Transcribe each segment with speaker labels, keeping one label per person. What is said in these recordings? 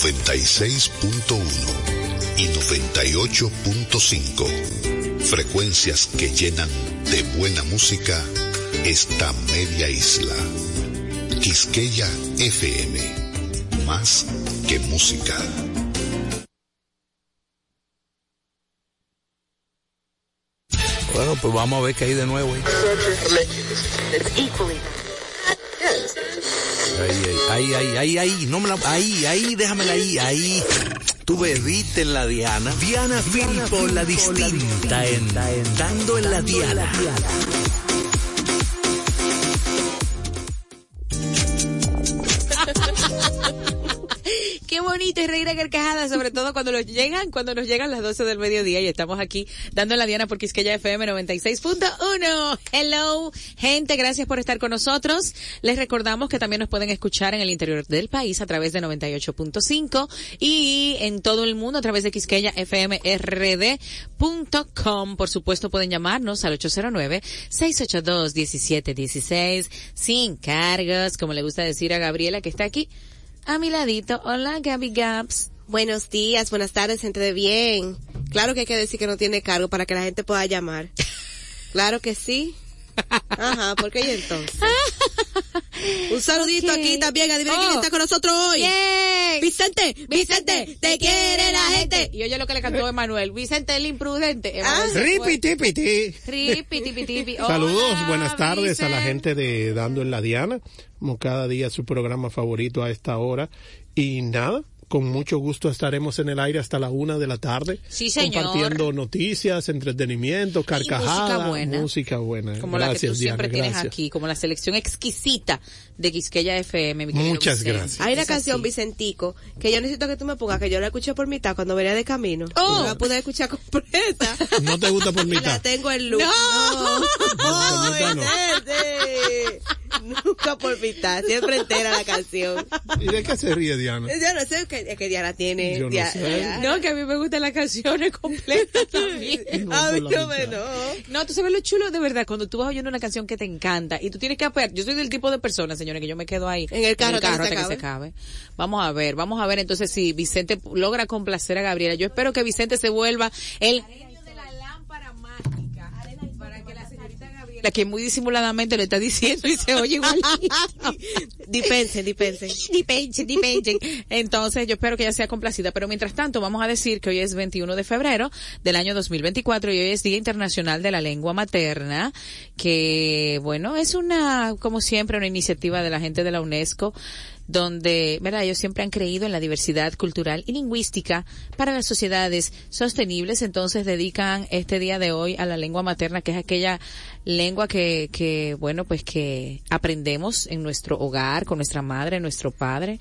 Speaker 1: 96.1 y 98.5. Frecuencias que llenan de buena música esta media isla. Quisqueya FM. Más que música.
Speaker 2: Bueno, pues vamos a ver qué hay de nuevo. Ahí, ahí, ahí, ahí, ahí, no me la, ahí, ahí, déjamela ahí, ahí. Tú bebiste en la Diana. Diana Filpo, la distinta, en, dando en la Diana.
Speaker 3: Bonito y reír a carcajadas, sobre todo cuando nos llegan, cuando nos llegan las 12 del mediodía y estamos aquí dando la diana por Quisqueya FM 96.1. Hello, gente, gracias por estar con nosotros. Les recordamos que también nos pueden escuchar en el interior del país a través de 98.5 y en todo el mundo a través de quisqueyafmrd.com. Por supuesto, pueden llamarnos al 809-682-1716 sin cargos, como le gusta decir a Gabriela que está aquí a mi ladito. Hola, Gaby Gaps.
Speaker 4: Buenos días, buenas tardes, gente de bien. Claro que hay que decir que no tiene cargo para que la gente pueda llamar. Claro que sí. Ajá, ¿por qué y entonces? Un saludito aquí también, adivina
Speaker 3: Oh.
Speaker 4: quién está con nosotros hoy.
Speaker 3: Yay.
Speaker 4: Vicente, Vicente, te quiere la gente.
Speaker 3: Y oye lo que le cantó Emanuel. Vicente el imprudente.
Speaker 4: Ah.
Speaker 3: Ripi, tipi, tipi.
Speaker 5: Saludos,
Speaker 3: Hola,
Speaker 5: buenas tardes a la gente de Dando en la Diana, como cada día su programa favorito a esta hora. Y nada, con mucho gusto estaremos en el aire hasta la una de la tarde.
Speaker 3: Sí, señor.
Speaker 5: Compartiendo noticias, entretenimiento, carcajadas.
Speaker 3: música buena.
Speaker 5: música buena.
Speaker 3: Como la que tú siempre
Speaker 5: Diana,
Speaker 3: tienes
Speaker 5: gracias.
Speaker 3: aquí, como la selección exquisita de Quisqueya FM. mi querido
Speaker 5: Muchas
Speaker 3: Vicente.
Speaker 5: gracias.
Speaker 4: Hay una canción,
Speaker 3: así.
Speaker 4: Vicentico, que yo necesito que tú me pongas, que yo la escuché por mitad cuando venía de camino.
Speaker 3: Oh.
Speaker 4: No la pude escuchar completa.
Speaker 5: ¿No te gusta por
Speaker 4: Y la
Speaker 5: mitad?
Speaker 4: tengo en loop.
Speaker 3: No.
Speaker 4: No,
Speaker 5: mitad no.
Speaker 4: Nunca por mitad, siempre entera la canción.
Speaker 5: ¿Y de qué se ríe Diana?
Speaker 4: Yo no sé qué, es que Diana tiene.
Speaker 5: Yo no sé.
Speaker 3: Que a mí me gustan las canciones completas también.
Speaker 5: No,
Speaker 4: a mí no me no.
Speaker 3: No, tú sabes lo chulo de verdad cuando tú vas oyendo una canción que te encanta y tú tienes que aper yo soy del tipo de persona, señores, que yo me quedo ahí
Speaker 4: En el carro hasta que se
Speaker 3: hasta que se acabe. Vamos a ver, vamos a ver entonces si Vicente logra complacer a Gabriela. Yo espero que Vicente se vuelva el Gabriela, que muy disimuladamente lo está diciendo y se oye igualito.
Speaker 4: Dispensen, dispensen.
Speaker 3: Dipenchen, dipenchen. Entonces, yo espero que ella sea complacida. Pero mientras tanto, vamos a decir que hoy es 21 de febrero del año 2024 y hoy es Día Internacional de la Lengua Materna, que, bueno, es una, como siempre, una iniciativa de la gente de la UNESCO donde, ¿verdad? Ellos siempre han creído en la diversidad cultural y lingüística para las sociedades sostenibles, entonces dedican este día de hoy a la lengua materna, que es aquella lengua que, que, bueno, pues que aprendemos en nuestro hogar, con nuestra madre, nuestro padre.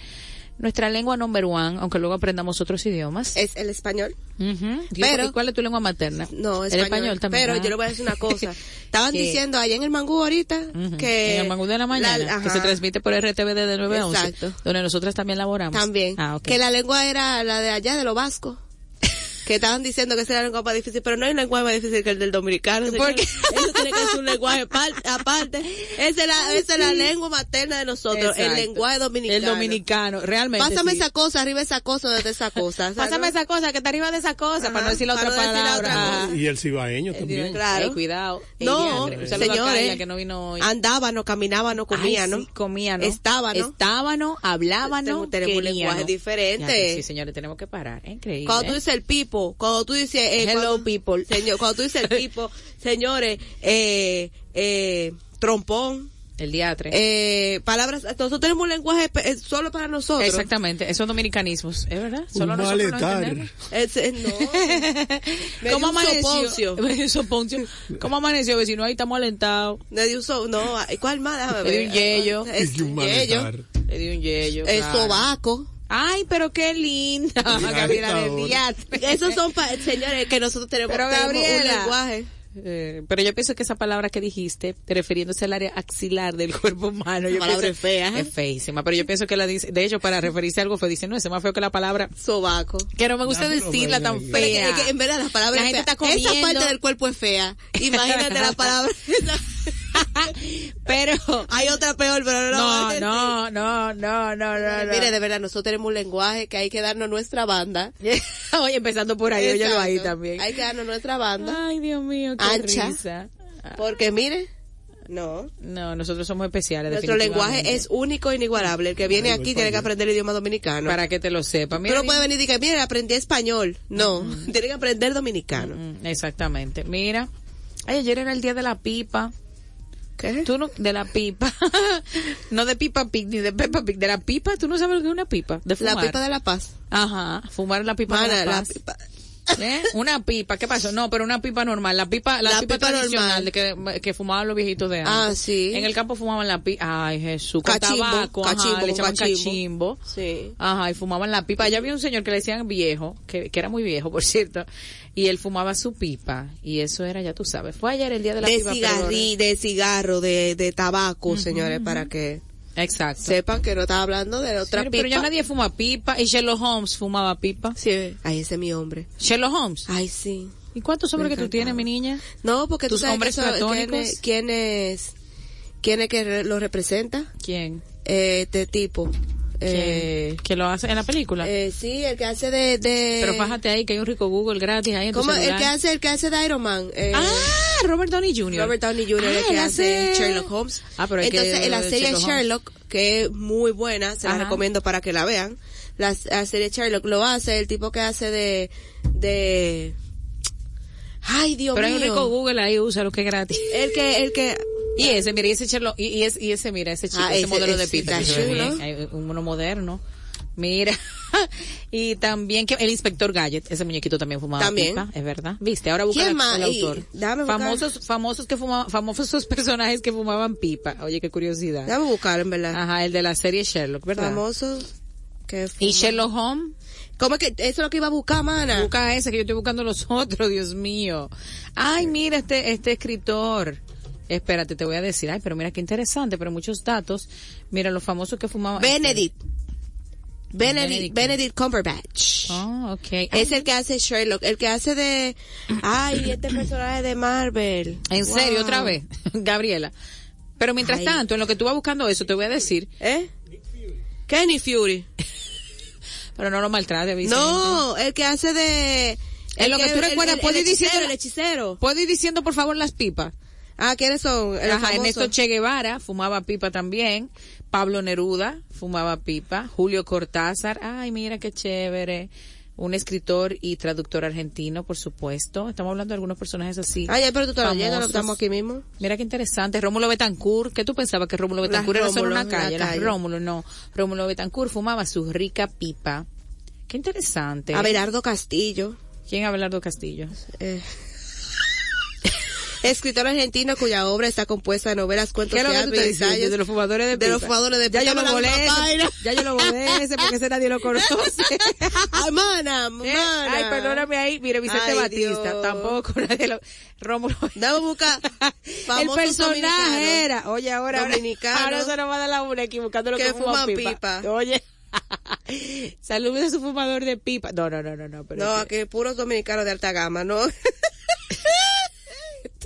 Speaker 3: Nuestra lengua number one, aunque luego aprendamos otros idiomas.
Speaker 4: Es el español.
Speaker 3: Ujú.
Speaker 4: pero-
Speaker 3: ¿Y cuál es tu lengua materna?
Speaker 4: No,
Speaker 3: el
Speaker 4: español.
Speaker 3: español también.
Speaker 4: Pero
Speaker 3: Ah.
Speaker 4: yo le voy a decir una cosa. Estaban
Speaker 3: Que-
Speaker 4: diciendo allá en el Mangú ahorita
Speaker 3: Ujú.
Speaker 4: que...
Speaker 3: en el Mangú de la mañana,
Speaker 4: la-
Speaker 3: que se transmite por RTV desde 9 a 11,
Speaker 4: Exacto.
Speaker 3: donde nosotras también laboramos.
Speaker 4: También.
Speaker 3: Ah, ok.
Speaker 4: Que la lengua era la de allá, de los vascos. Que estaban diciendo que esa era la lengua más difícil, pero no hay lengua más difícil que el del dominicano.
Speaker 3: ¿Por
Speaker 4: señor.
Speaker 3: qué?
Speaker 4: Eso tiene que ser un lenguaje par- aparte. Esa es la, esa es la lengua materna de nosotros, el lenguaje dominicano.
Speaker 3: El dominicano, realmente.
Speaker 4: Pásame
Speaker 3: sí.
Speaker 4: esa cosa, arriba esa cosa, desde esa cosa. o sea,
Speaker 3: Pásame
Speaker 4: ¿no?
Speaker 3: esa cosa, que está arriba de esa cosa,
Speaker 4: Ajá,
Speaker 3: para no decir la otra
Speaker 4: la otra
Speaker 3: palabra.
Speaker 4: cosa.
Speaker 5: Y el cibaeño también.
Speaker 4: Claro.
Speaker 3: Ey, cuidado.
Speaker 4: No.
Speaker 3: Un
Speaker 4: señores.
Speaker 3: Que no vino hoy.
Speaker 4: Andábano, caminábano, comíano.
Speaker 3: Ay, sí, comíano.
Speaker 4: Estábano.
Speaker 3: Estábano, hablábano,
Speaker 4: Tenemos- un lenguaje diferente.
Speaker 3: Ya, Sí, señores, tenemos que parar. Es increíble.
Speaker 4: Cuando tú dices el pipo, cuando tú dices... eh,
Speaker 3: Hello,
Speaker 4: cuando-
Speaker 3: people.
Speaker 4: Señor, cuando tú dices el pipo, señores, eh, eh, trompón,
Speaker 3: El diatre.
Speaker 4: eh, palabras, nosotros tenemos un lenguaje eh, solo para nosotros.
Speaker 3: Exactamente, esos dominicanismos, ¿es verdad?
Speaker 5: Un
Speaker 3: Solo nosotros lo
Speaker 5: malestar.
Speaker 3: entendemos.
Speaker 4: Es- eh, no.
Speaker 3: ¿Cómo
Speaker 4: un
Speaker 3: amaneció?
Speaker 4: soponcio.
Speaker 3: Me dio un soponcio. ¿Cómo amaneció, vecino? Ahí estamos alentados.
Speaker 4: Me dio un so, no, ¿cuál más? Déjame
Speaker 3: Le
Speaker 4: ver.
Speaker 3: dio un yello.
Speaker 4: Es
Speaker 5: Y un
Speaker 4: un yello.
Speaker 3: Le di un yello.
Speaker 4: El
Speaker 3: claro.
Speaker 4: sobaco.
Speaker 3: Ay, pero qué linda. Gabriela del.
Speaker 4: Esos son, pa- señores, que nosotros tenemos,
Speaker 3: Pero,
Speaker 4: tenemos
Speaker 3: Gabriela.
Speaker 4: un lenguaje.
Speaker 3: Eh, pero yo pienso que esa palabra que dijiste, refiriéndose al área axilar del cuerpo humano, yo
Speaker 4: La palabra
Speaker 3: pienso-
Speaker 4: es fea, ¿eh?
Speaker 3: Es feísima, pero yo pienso que la dice, de hecho, para referirse a algo fue, dice, no, es más feo que la palabra,
Speaker 4: Sobaco.
Speaker 3: que no me gusta
Speaker 5: No,
Speaker 3: decirla tan
Speaker 4: es que,
Speaker 3: fea.
Speaker 4: es que en verdad la palabra
Speaker 3: La
Speaker 4: es
Speaker 3: gente
Speaker 4: fea.
Speaker 3: está comiendo.
Speaker 4: Esa parte del cuerpo es fea. Imagínate la palabra.
Speaker 3: pero
Speaker 4: Hay otra peor, pero no.
Speaker 3: no, no, no, no, no, no, no.
Speaker 4: Mire, de verdad, nosotros tenemos un lenguaje que hay que darnos nuestra banda.
Speaker 3: Oye, empezando por ahí, óyelo ahí
Speaker 4: Exacto.
Speaker 3: también.
Speaker 4: Hay que darnos nuestra banda.
Speaker 3: Ay, Dios mío, qué
Speaker 4: Ancha.
Speaker 3: risa.
Speaker 4: Porque mire, no.
Speaker 3: No, nosotros somos especiales.
Speaker 4: Nuestro lenguaje es único e inigualable. El que viene aquí tiene que aprender el idioma dominicano.
Speaker 3: para que te lo sepa.
Speaker 4: Tú
Speaker 3: Mira,
Speaker 4: no puedes venir y decir, mire, aprendí español. No, tiene que aprender dominicano.
Speaker 3: Exactamente. Mira, ay, ayer era el día de la pipa.
Speaker 4: ¿Qué?
Speaker 3: Tú no, de la pipa. no de pipa pig ni de Peppa Pig, de la pipa. Tú no sabes lo que es una pipa. De
Speaker 4: La
Speaker 3: fumar.
Speaker 4: pipa de la paz.
Speaker 3: Ajá, fumar la pipa de la
Speaker 4: la
Speaker 3: paz.
Speaker 4: pipa.
Speaker 3: ¿Eh? Una pipa, ¿qué pasó? No, pero una pipa normal, la pipa, la,
Speaker 4: La
Speaker 3: pipa,
Speaker 4: pipa
Speaker 3: tradicional de que, que fumaban los viejitos de antes.
Speaker 4: Ah, sí.
Speaker 3: En el campo fumaban la pipa, ay Jesús, con
Speaker 4: Cachimbo,
Speaker 3: tabaco, ajá,
Speaker 4: cachimbo,
Speaker 3: le
Speaker 4: con
Speaker 3: echaban
Speaker 4: cachimbo.
Speaker 3: cachimbo.
Speaker 4: Sí.
Speaker 3: Ajá, y fumaban la pipa. Allá había un señor que le decían viejo, que, que era muy viejo, por cierto, y él fumaba su pipa, y eso era, ya tú sabes, fue ayer el día de la
Speaker 4: De
Speaker 3: pipa.
Speaker 4: cigarrí, de cigarro, de, de tabaco, señores, para que
Speaker 3: Exacto.
Speaker 4: sepan que no estaba hablando de otra
Speaker 3: pero,
Speaker 4: pipa.
Speaker 3: pero ya nadie fuma pipa, y Sherlock Holmes fumaba pipa.
Speaker 4: Sí, ay, ese es mi hombre.
Speaker 3: Sherlock Holmes.
Speaker 4: Ay, sí.
Speaker 3: ¿Y cuántos hombres que tú tienes, mi niña?
Speaker 4: No, porque tú
Speaker 3: ¿Tus
Speaker 4: sabes
Speaker 3: hombres platónicos?
Speaker 4: ¿quién es, quién es, quién es que lo representa?
Speaker 3: ¿Quién?
Speaker 4: Eh, este tipo. Eh,
Speaker 3: que, que lo hace en la película.
Speaker 4: eh, sí, el que hace de, de
Speaker 3: Pero fájate ahí que hay un rico Google gratis ahí en
Speaker 4: ¿Cómo? El que hace, el que hace de Iron Man. Eh,
Speaker 3: Ah, Robert Downey Jr.
Speaker 4: Robert Downey Jr.
Speaker 3: Ah,
Speaker 4: el que
Speaker 3: él
Speaker 4: hace Sherlock Holmes.
Speaker 3: Ah, pero que-
Speaker 4: Entonces, en la serie
Speaker 3: Sherlock
Speaker 4: que es muy buena, se la
Speaker 3: Ajá.
Speaker 4: recomiendo para que la vean. La, la serie Sherlock lo hace el tipo que hace de, de, ay Dios
Speaker 3: Pero hay un
Speaker 4: mío.
Speaker 3: rico Google ahí, usa lo que es gratis.
Speaker 4: El que, el que,
Speaker 3: Y ese, mira, y ese Sherlock, y, y ese, y ese, mira, ese chico,
Speaker 4: Ah,
Speaker 3: ese,
Speaker 4: ese-
Speaker 3: modelo de
Speaker 4: ese chulo.
Speaker 3: bien, hay uno moderno. Mira. y también que el inspector Gadget, ese muñequito también fumaba
Speaker 4: También.
Speaker 3: pipa, es verdad. Viste, ahora busca el autor.
Speaker 4: buscar.
Speaker 3: famosos, famosos que fumaban, famosos personajes que fumaban pipa. Oye, qué curiosidad.
Speaker 4: déjame buscar en verdad.
Speaker 3: Ajá, el de la serie Sherlock, ¿verdad?
Speaker 4: Famosos que
Speaker 3: Y. Sherlock Holmes,
Speaker 4: ¿Cómo es que, eso es lo que iba a buscar, mana?
Speaker 3: busca ese que yo estoy buscando los otros, Dios mío. Ay, mira este, este escritor. Espérate, te voy a decir. Ay, pero mira qué interesante, pero muchos datos. Mira, los famosos que fumaban.
Speaker 4: Benedict. Benedict,
Speaker 3: Benedict.
Speaker 4: Benedict Cumberbatch.
Speaker 3: Ah, ok.
Speaker 4: Es el que hace Sherlock, el que hace de, ay, este personaje de Marvel.
Speaker 3: En serio, otra vez, Gabriela. Pero mientras
Speaker 4: Ay.
Speaker 3: tanto, en lo que tú vas buscando eso, te voy a decir,
Speaker 4: ¿Eh? Kenny Fury.
Speaker 3: pero no lo maltrate, Vicente.
Speaker 4: No, el que hace de...
Speaker 3: En lo que tú recuerdas,
Speaker 4: el,
Speaker 3: ¿puedes ir
Speaker 4: hechicero,
Speaker 3: diciendo-
Speaker 4: el hechicero.
Speaker 3: ¿Puedo ir diciendo, por favor, las pipas?
Speaker 4: Ah, ¿quiénes son?
Speaker 3: Ajá. Ernesto Che Guevara fumaba pipa también. Pablo Neruda fumaba pipa. Julio Cortázar. Ay, mira qué chévere. Un escritor y traductor argentino, por supuesto. Estamos hablando de algunos personajes así.
Speaker 4: Ay, pero tú estás leyendo,
Speaker 3: famosos.
Speaker 4: estamos aquí mismo.
Speaker 3: Mira qué interesante. Rómulo Betancourt. ¿Qué tú pensabas que Rómulo
Speaker 4: Las
Speaker 3: Betancourt era solo una
Speaker 4: la
Speaker 3: calle? Las. Rómulo, no. Rómulo Betancourt fumaba su rica pipa. Qué interesante.
Speaker 4: Abelardo Castillo.
Speaker 3: ¿Quién es Abelardo Castillo?
Speaker 4: eh, escritor argentino cuya obra está compuesta de novelas, cuentos,
Speaker 3: ¿Qué es lo que
Speaker 4: teatro y ensayos
Speaker 3: De los fumadores de
Speaker 4: de los
Speaker 3: pipa.
Speaker 4: fumadores de
Speaker 3: Ya yo lo volé ya yo lo volé ese porque ese nadie lo conoce.
Speaker 4: Ay, mana,
Speaker 3: ¿Eh?
Speaker 4: mana.
Speaker 3: Ay, perdóname ahí, mire, Vicente
Speaker 4: Ay,
Speaker 3: Batista,
Speaker 4: Dios.
Speaker 3: tampoco, nadie lo, Rómulo.
Speaker 4: Dame a buscar
Speaker 3: El personaje era, oye, ahora,
Speaker 4: Dominicanos.
Speaker 3: ahora se nos va a dar la una aquí buscando lo
Speaker 4: Que
Speaker 3: que, fuman pipa.
Speaker 4: pipa.
Speaker 3: Oye, saludos a su fumador de pipa. No, no, no, no, no, pero
Speaker 4: No,
Speaker 3: que
Speaker 4: aquí puros dominicanos de alta gama, ¿no?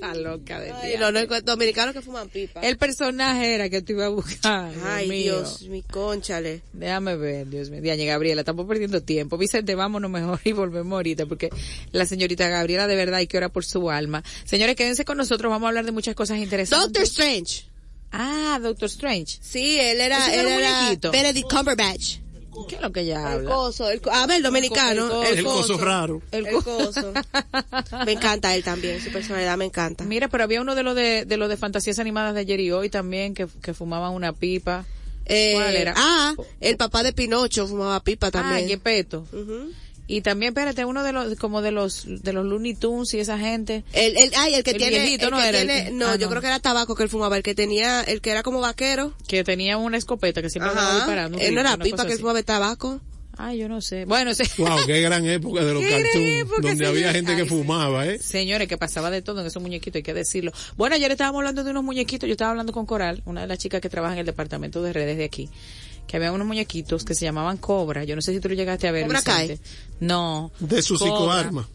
Speaker 3: Está loca de
Speaker 4: no, no, dominicanos que fuman pipa.
Speaker 3: El personaje era que te iba a buscar.
Speaker 4: Ay,
Speaker 3: mío.
Speaker 4: Dios, mi conchale.
Speaker 3: Déjame ver, Dios mío. Diañe, Gabriela, estamos perdiendo tiempo. Vicente, vámonos mejor y volvemos ahorita porque la señorita Gabriela de verdad hay que orar por su alma. Señores, quédense con nosotros, vamos a hablar de muchas cosas interesantes.
Speaker 4: Doctor Strange.
Speaker 3: Ah, Doctor Strange.
Speaker 4: Sí, él era,
Speaker 3: ¿Ese
Speaker 4: él
Speaker 3: era
Speaker 4: era? Benedict Cumberbatch.
Speaker 3: ¿Qué es lo que ella
Speaker 4: El
Speaker 3: habla?
Speaker 4: coso, el, a ver, el dominicano,
Speaker 3: El
Speaker 4: el,
Speaker 5: El coso raro.
Speaker 3: El
Speaker 4: El
Speaker 3: co-
Speaker 4: coso. Me encanta él también, su personalidad me encanta.
Speaker 3: Mira, pero había uno de los de, de los de fantasías animadas de ayer y hoy también que, que fumaban una pipa.
Speaker 4: Eh,
Speaker 3: ¿Cuál era?
Speaker 4: Ah, el papá de Pinocho fumaba pipa
Speaker 3: Ah,
Speaker 4: también.
Speaker 3: Yepeto.
Speaker 4: Ujú.
Speaker 3: Y también, espérate, uno de los, como de los, de los Looney Tunes y esa gente.
Speaker 4: El, el, ay, el que
Speaker 3: El
Speaker 4: tiene,
Speaker 3: viejito,
Speaker 4: el
Speaker 3: ¿no
Speaker 4: que
Speaker 3: era el
Speaker 4: tiene-
Speaker 3: que-
Speaker 4: no,
Speaker 3: ah,
Speaker 4: yo
Speaker 3: no.
Speaker 4: creo que era tabaco que él fumaba, el que tenía, el que era como vaquero.
Speaker 3: que tenía una escopeta que siempre andaba
Speaker 4: Ajá.
Speaker 3: disparando.
Speaker 4: Él no era pipa que él fumaba de tabaco.
Speaker 3: Ay, yo no sé. Bueno, ese...
Speaker 5: Wow, qué gran época de los cartoons, donde había gente que
Speaker 3: Ay,
Speaker 5: fumaba, ¿eh?
Speaker 3: Señores, que pasaba de todo en esos muñequitos, hay que decirlo. Bueno, ayer estábamos hablando de unos muñequitos, yo estaba hablando con Coral, una de las chicas que trabaja en el departamento de redes de aquí, que había unos muñequitos que se llamaban Cobra. Yo no sé si tú lo llegaste a ver.
Speaker 4: ¿Cobra Kai?
Speaker 3: No.
Speaker 5: De su
Speaker 3: Cobra.
Speaker 5: psicoarma.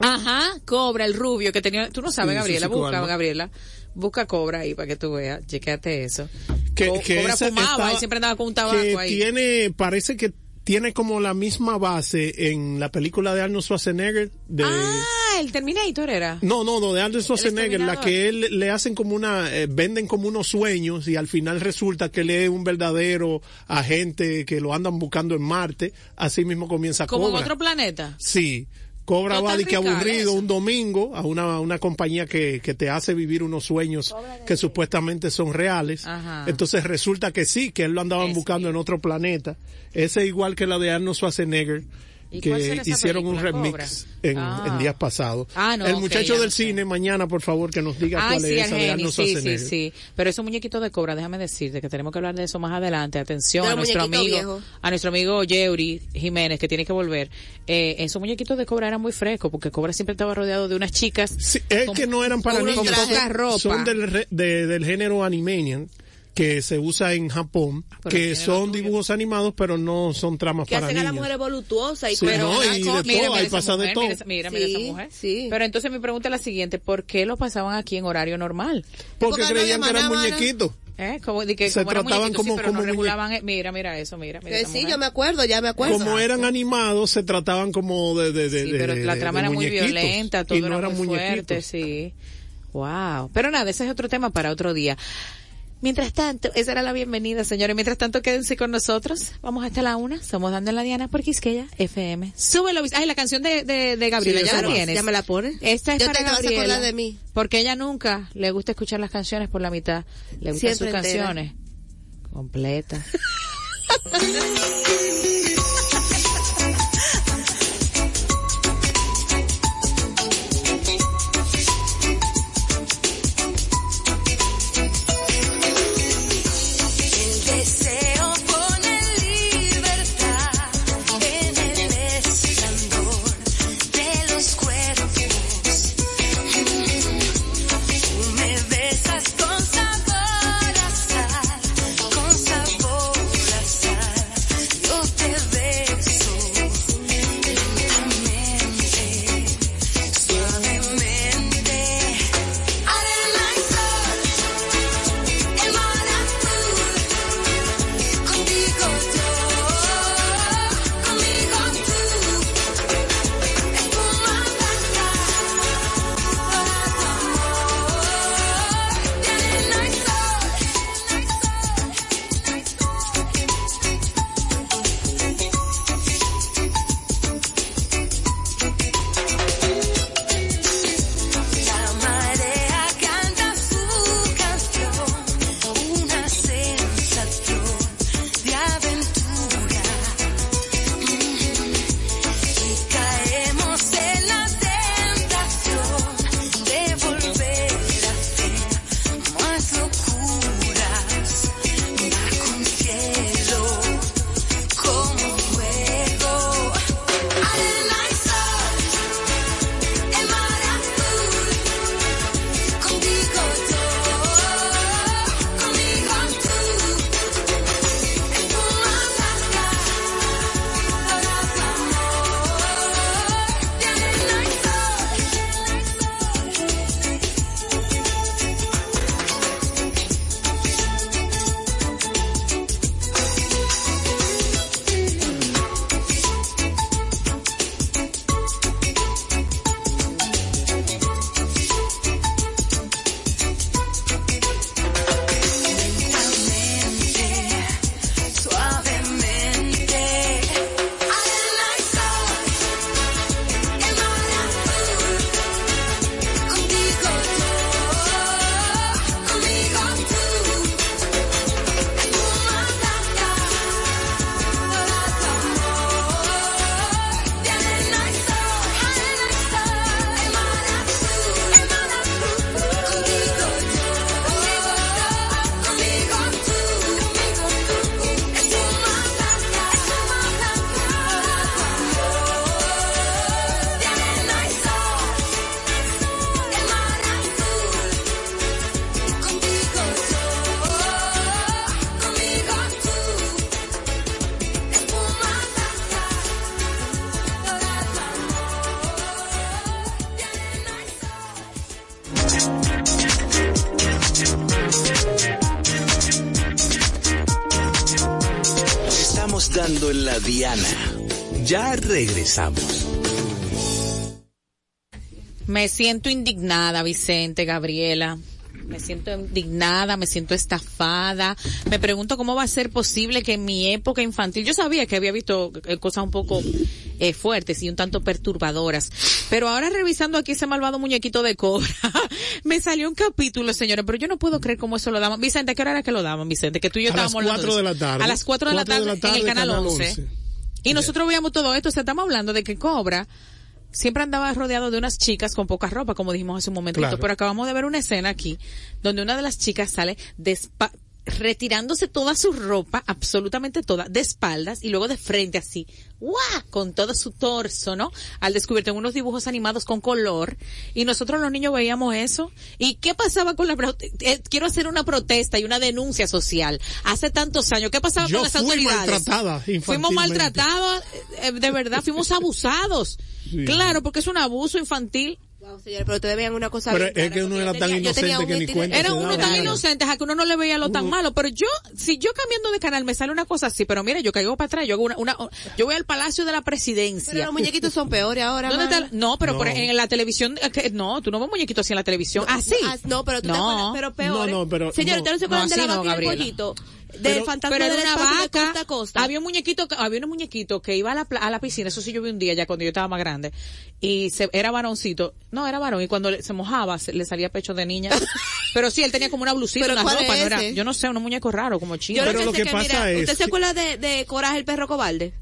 Speaker 3: Ajá, Cobra, el rubio que tenía, tú no sabes,
Speaker 5: Sí,
Speaker 3: Gabriela, busca. Gabriela, busca Cobra ahí para que tú veas, chequeate eso.
Speaker 5: Que,
Speaker 3: Co-
Speaker 5: que
Speaker 3: Cobra fumaba,
Speaker 5: estaba-
Speaker 3: él siempre andaba con un tabaco
Speaker 5: que
Speaker 3: ahí.
Speaker 5: tiene, parece que tiene como la misma base en la película de Arnold Schwarzenegger de...
Speaker 3: Ah, el Terminator era.
Speaker 5: No, no, no, de Arnold Schwarzenegger, la que él le hacen como una, eh, venden como unos sueños y al final resulta que él es un verdadero agente que lo andan buscando en Marte, así mismo comienza
Speaker 3: Como en otro planeta.
Speaker 5: Sí. Cobra
Speaker 3: No
Speaker 5: va de que aburrido
Speaker 3: eso.
Speaker 5: un domingo a una, una compañía que, que te hace vivir unos sueños que supuestamente son reales.
Speaker 3: Ajá.
Speaker 5: Entonces resulta que sí, que él lo andaban
Speaker 3: Es
Speaker 5: buscando en otro planeta. Ese es igual que la de Arnold Schwarzenegger.
Speaker 3: ¿Y cuál
Speaker 5: Que hicieron un remix en,
Speaker 3: Ah.
Speaker 5: en días pasados.
Speaker 3: Ah, no,
Speaker 5: El muchacho del
Speaker 3: no sé.
Speaker 5: cine, mañana por favor que nos diga
Speaker 3: Ay,
Speaker 5: cuál
Speaker 3: sí,
Speaker 5: es esa de Arnold
Speaker 3: sí, sí, sí. Pero esos muñequitos de cobra, déjame decirte que tenemos que hablar de eso más adelante. Atención a nuestro amigo, a nuestro amigo Yeuri Jiménez, que tiene que volver. Eh, esos muñequitos de cobra eran muy frescos, porque cobra siempre estaba rodeado de unas chicas.
Speaker 5: Sí, es
Speaker 3: con-
Speaker 5: que no eran para niños.
Speaker 4: trajes.
Speaker 3: poca ropa.
Speaker 5: Son del, re- de- del género Animanian que se usa en Japón,
Speaker 3: Ah, Pero
Speaker 5: que son dibujos animados, pero no son tramas
Speaker 4: Que
Speaker 5: para
Speaker 4: hacen a la
Speaker 5: niños.
Speaker 4: mujer voluptuosa y
Speaker 5: Sí,
Speaker 4: pero
Speaker 5: no, y de
Speaker 3: Mira,
Speaker 5: todo,
Speaker 3: mira
Speaker 5: hay pasa de
Speaker 3: mujer,
Speaker 5: todo.
Speaker 3: Mira, mira, mira
Speaker 4: Sí,
Speaker 3: esa mujer.
Speaker 4: sí.
Speaker 3: Pero entonces mi pregunta es la siguiente, ¿por qué lo pasaban aquí en horario normal?
Speaker 5: Porque
Speaker 4: Porque no
Speaker 5: creían que
Speaker 4: había
Speaker 5: eran muñequitos.
Speaker 3: ¿Eh? Como, de que,
Speaker 5: Se
Speaker 3: como eran
Speaker 5: trataban
Speaker 3: muñequitos, sí,
Speaker 5: como-
Speaker 3: pero
Speaker 5: como
Speaker 3: no regulaban, eh, mira, mira eso, mira, mira
Speaker 4: Que
Speaker 3: esa
Speaker 4: sí,
Speaker 3: mujer.
Speaker 4: yo me acuerdo, ya me acuerdo.
Speaker 5: Como eran animados, se trataban como de, de, de,
Speaker 3: Sí,
Speaker 5: de-
Speaker 3: pero la
Speaker 5: de-
Speaker 3: trama
Speaker 5: de
Speaker 3: era muy violenta, todo
Speaker 5: y no
Speaker 3: era
Speaker 5: eran
Speaker 3: muy fuerte, sí. Wow. Pero nada, ese es otro tema para otro día. Mientras tanto, esa era la bienvenida, señores. Mientras tanto, quédense con nosotros. Vamos hasta la una. Somos dando en la Diana por Quisqueya FM. Súbelo. Ay, la canción de, de, de Gabriela,
Speaker 5: Sí,
Speaker 3: ¿ya la tienes?
Speaker 4: ¿Ya me la pones?
Speaker 3: Esta es
Speaker 4: Yo
Speaker 3: para Gabriela.
Speaker 4: de mí.
Speaker 3: Porque ella nunca le gusta escuchar las canciones por la mitad. Le gustan sus
Speaker 4: entera.
Speaker 3: canciones completas.
Speaker 6: Me
Speaker 3: siento indignada, Vicente, Gabriela. Me siento indignada, me siento estafada. Me pregunto cómo va a ser posible que en mi época infantil, yo sabía que había visto eh, cosas un poco eh, fuertes y un tanto perturbadoras, pero ahora revisando aquí ese malvado muñequito de cobra, me salió un capítulo, señora, pero yo no puedo creer cómo eso lo daban. Vicente, ¿a qué hora era que lo daban, Vicente? Que tú y yo
Speaker 5: A las
Speaker 3: estábamos hablando
Speaker 5: cuatro de la tarde.
Speaker 3: A las 4 de la tarde, en el canal 11. Y nosotros veíamos todo esto, o sea, estamos hablando de que Cobra siempre andaba rodeado de unas chicas con poca ropa, como dijimos hace un momentito,
Speaker 5: Claro.
Speaker 3: pero acabamos de ver una escena aquí donde una de las chicas sale despa- retirándose toda su ropa, absolutamente toda, de espaldas y luego de frente así, ¡guau! con todo su torso, ¿no? Al descubierto en unos dibujos animados con color y nosotros los niños veíamos eso. ¿Y qué pasaba con la eh, quiero hacer una protesta y una denuncia social. Hace tantos años, ¿qué pasaba
Speaker 5: Yo
Speaker 3: con las
Speaker 5: fui
Speaker 3: autoridades?
Speaker 5: maltratada
Speaker 3: Fuimos maltratados, eh, de verdad, fuimos abusados.
Speaker 5: Sí.
Speaker 3: Claro, porque es un abuso infantil.
Speaker 4: Wow, señor, pero ustedes vean una cosa
Speaker 5: Pero
Speaker 4: bien
Speaker 5: es que uno era tan
Speaker 4: tenía
Speaker 5: inocente que ni cuenta
Speaker 3: Era uno tan inocente a que uno no le veía lo tan malo, pero yo, si yo cambiando de canal me sale una cosa así, pero mira, yo caigo para atrás, yo hago una, una yo voy al Palacio de la
Speaker 4: Pero
Speaker 3: Presidencia.
Speaker 4: los muñequitos son peores ahora,
Speaker 3: ¿Dónde
Speaker 4: mano.
Speaker 3: está? No, pero por- en la televisión, eh, que- no, tú no ves muñequitos así en la televisión. Ah, sí.
Speaker 4: Ah, no, pero tú te
Speaker 3: No.
Speaker 4: acuerdas, pero peor.
Speaker 5: No, no, pero-
Speaker 4: Señor,
Speaker 5: no.
Speaker 4: ¿ustedes no se acuerdan
Speaker 3: No,
Speaker 4: de
Speaker 3: así
Speaker 4: la
Speaker 3: no,
Speaker 4: vaca y el pollito? Del
Speaker 5: Pero-
Speaker 4: fantasma
Speaker 3: Pero era una
Speaker 4: espacio de
Speaker 3: vaca.
Speaker 4: costa a costa.
Speaker 3: Había un muñequito, que- había un muñequito que iba a la, pla- a la piscina, eso sí yo vi un día ya cuando yo estaba más grande, y se, era varoncito, no, era varón, y cuando le- se mojaba se- le salía pecho de niña. Pero sí, él tenía como una blusita,
Speaker 4: ¿Pero
Speaker 3: una
Speaker 4: cuál
Speaker 3: ropa,
Speaker 4: es
Speaker 3: no era, yo no sé, un muñeco raro, como chino.
Speaker 4: Yo
Speaker 5: Pero
Speaker 4: lo
Speaker 5: lo
Speaker 4: que sé
Speaker 5: que
Speaker 4: que,
Speaker 5: pasa
Speaker 4: mira,
Speaker 5: es
Speaker 4: ¿usted se acuerda de, de Coraje el perro cobarde?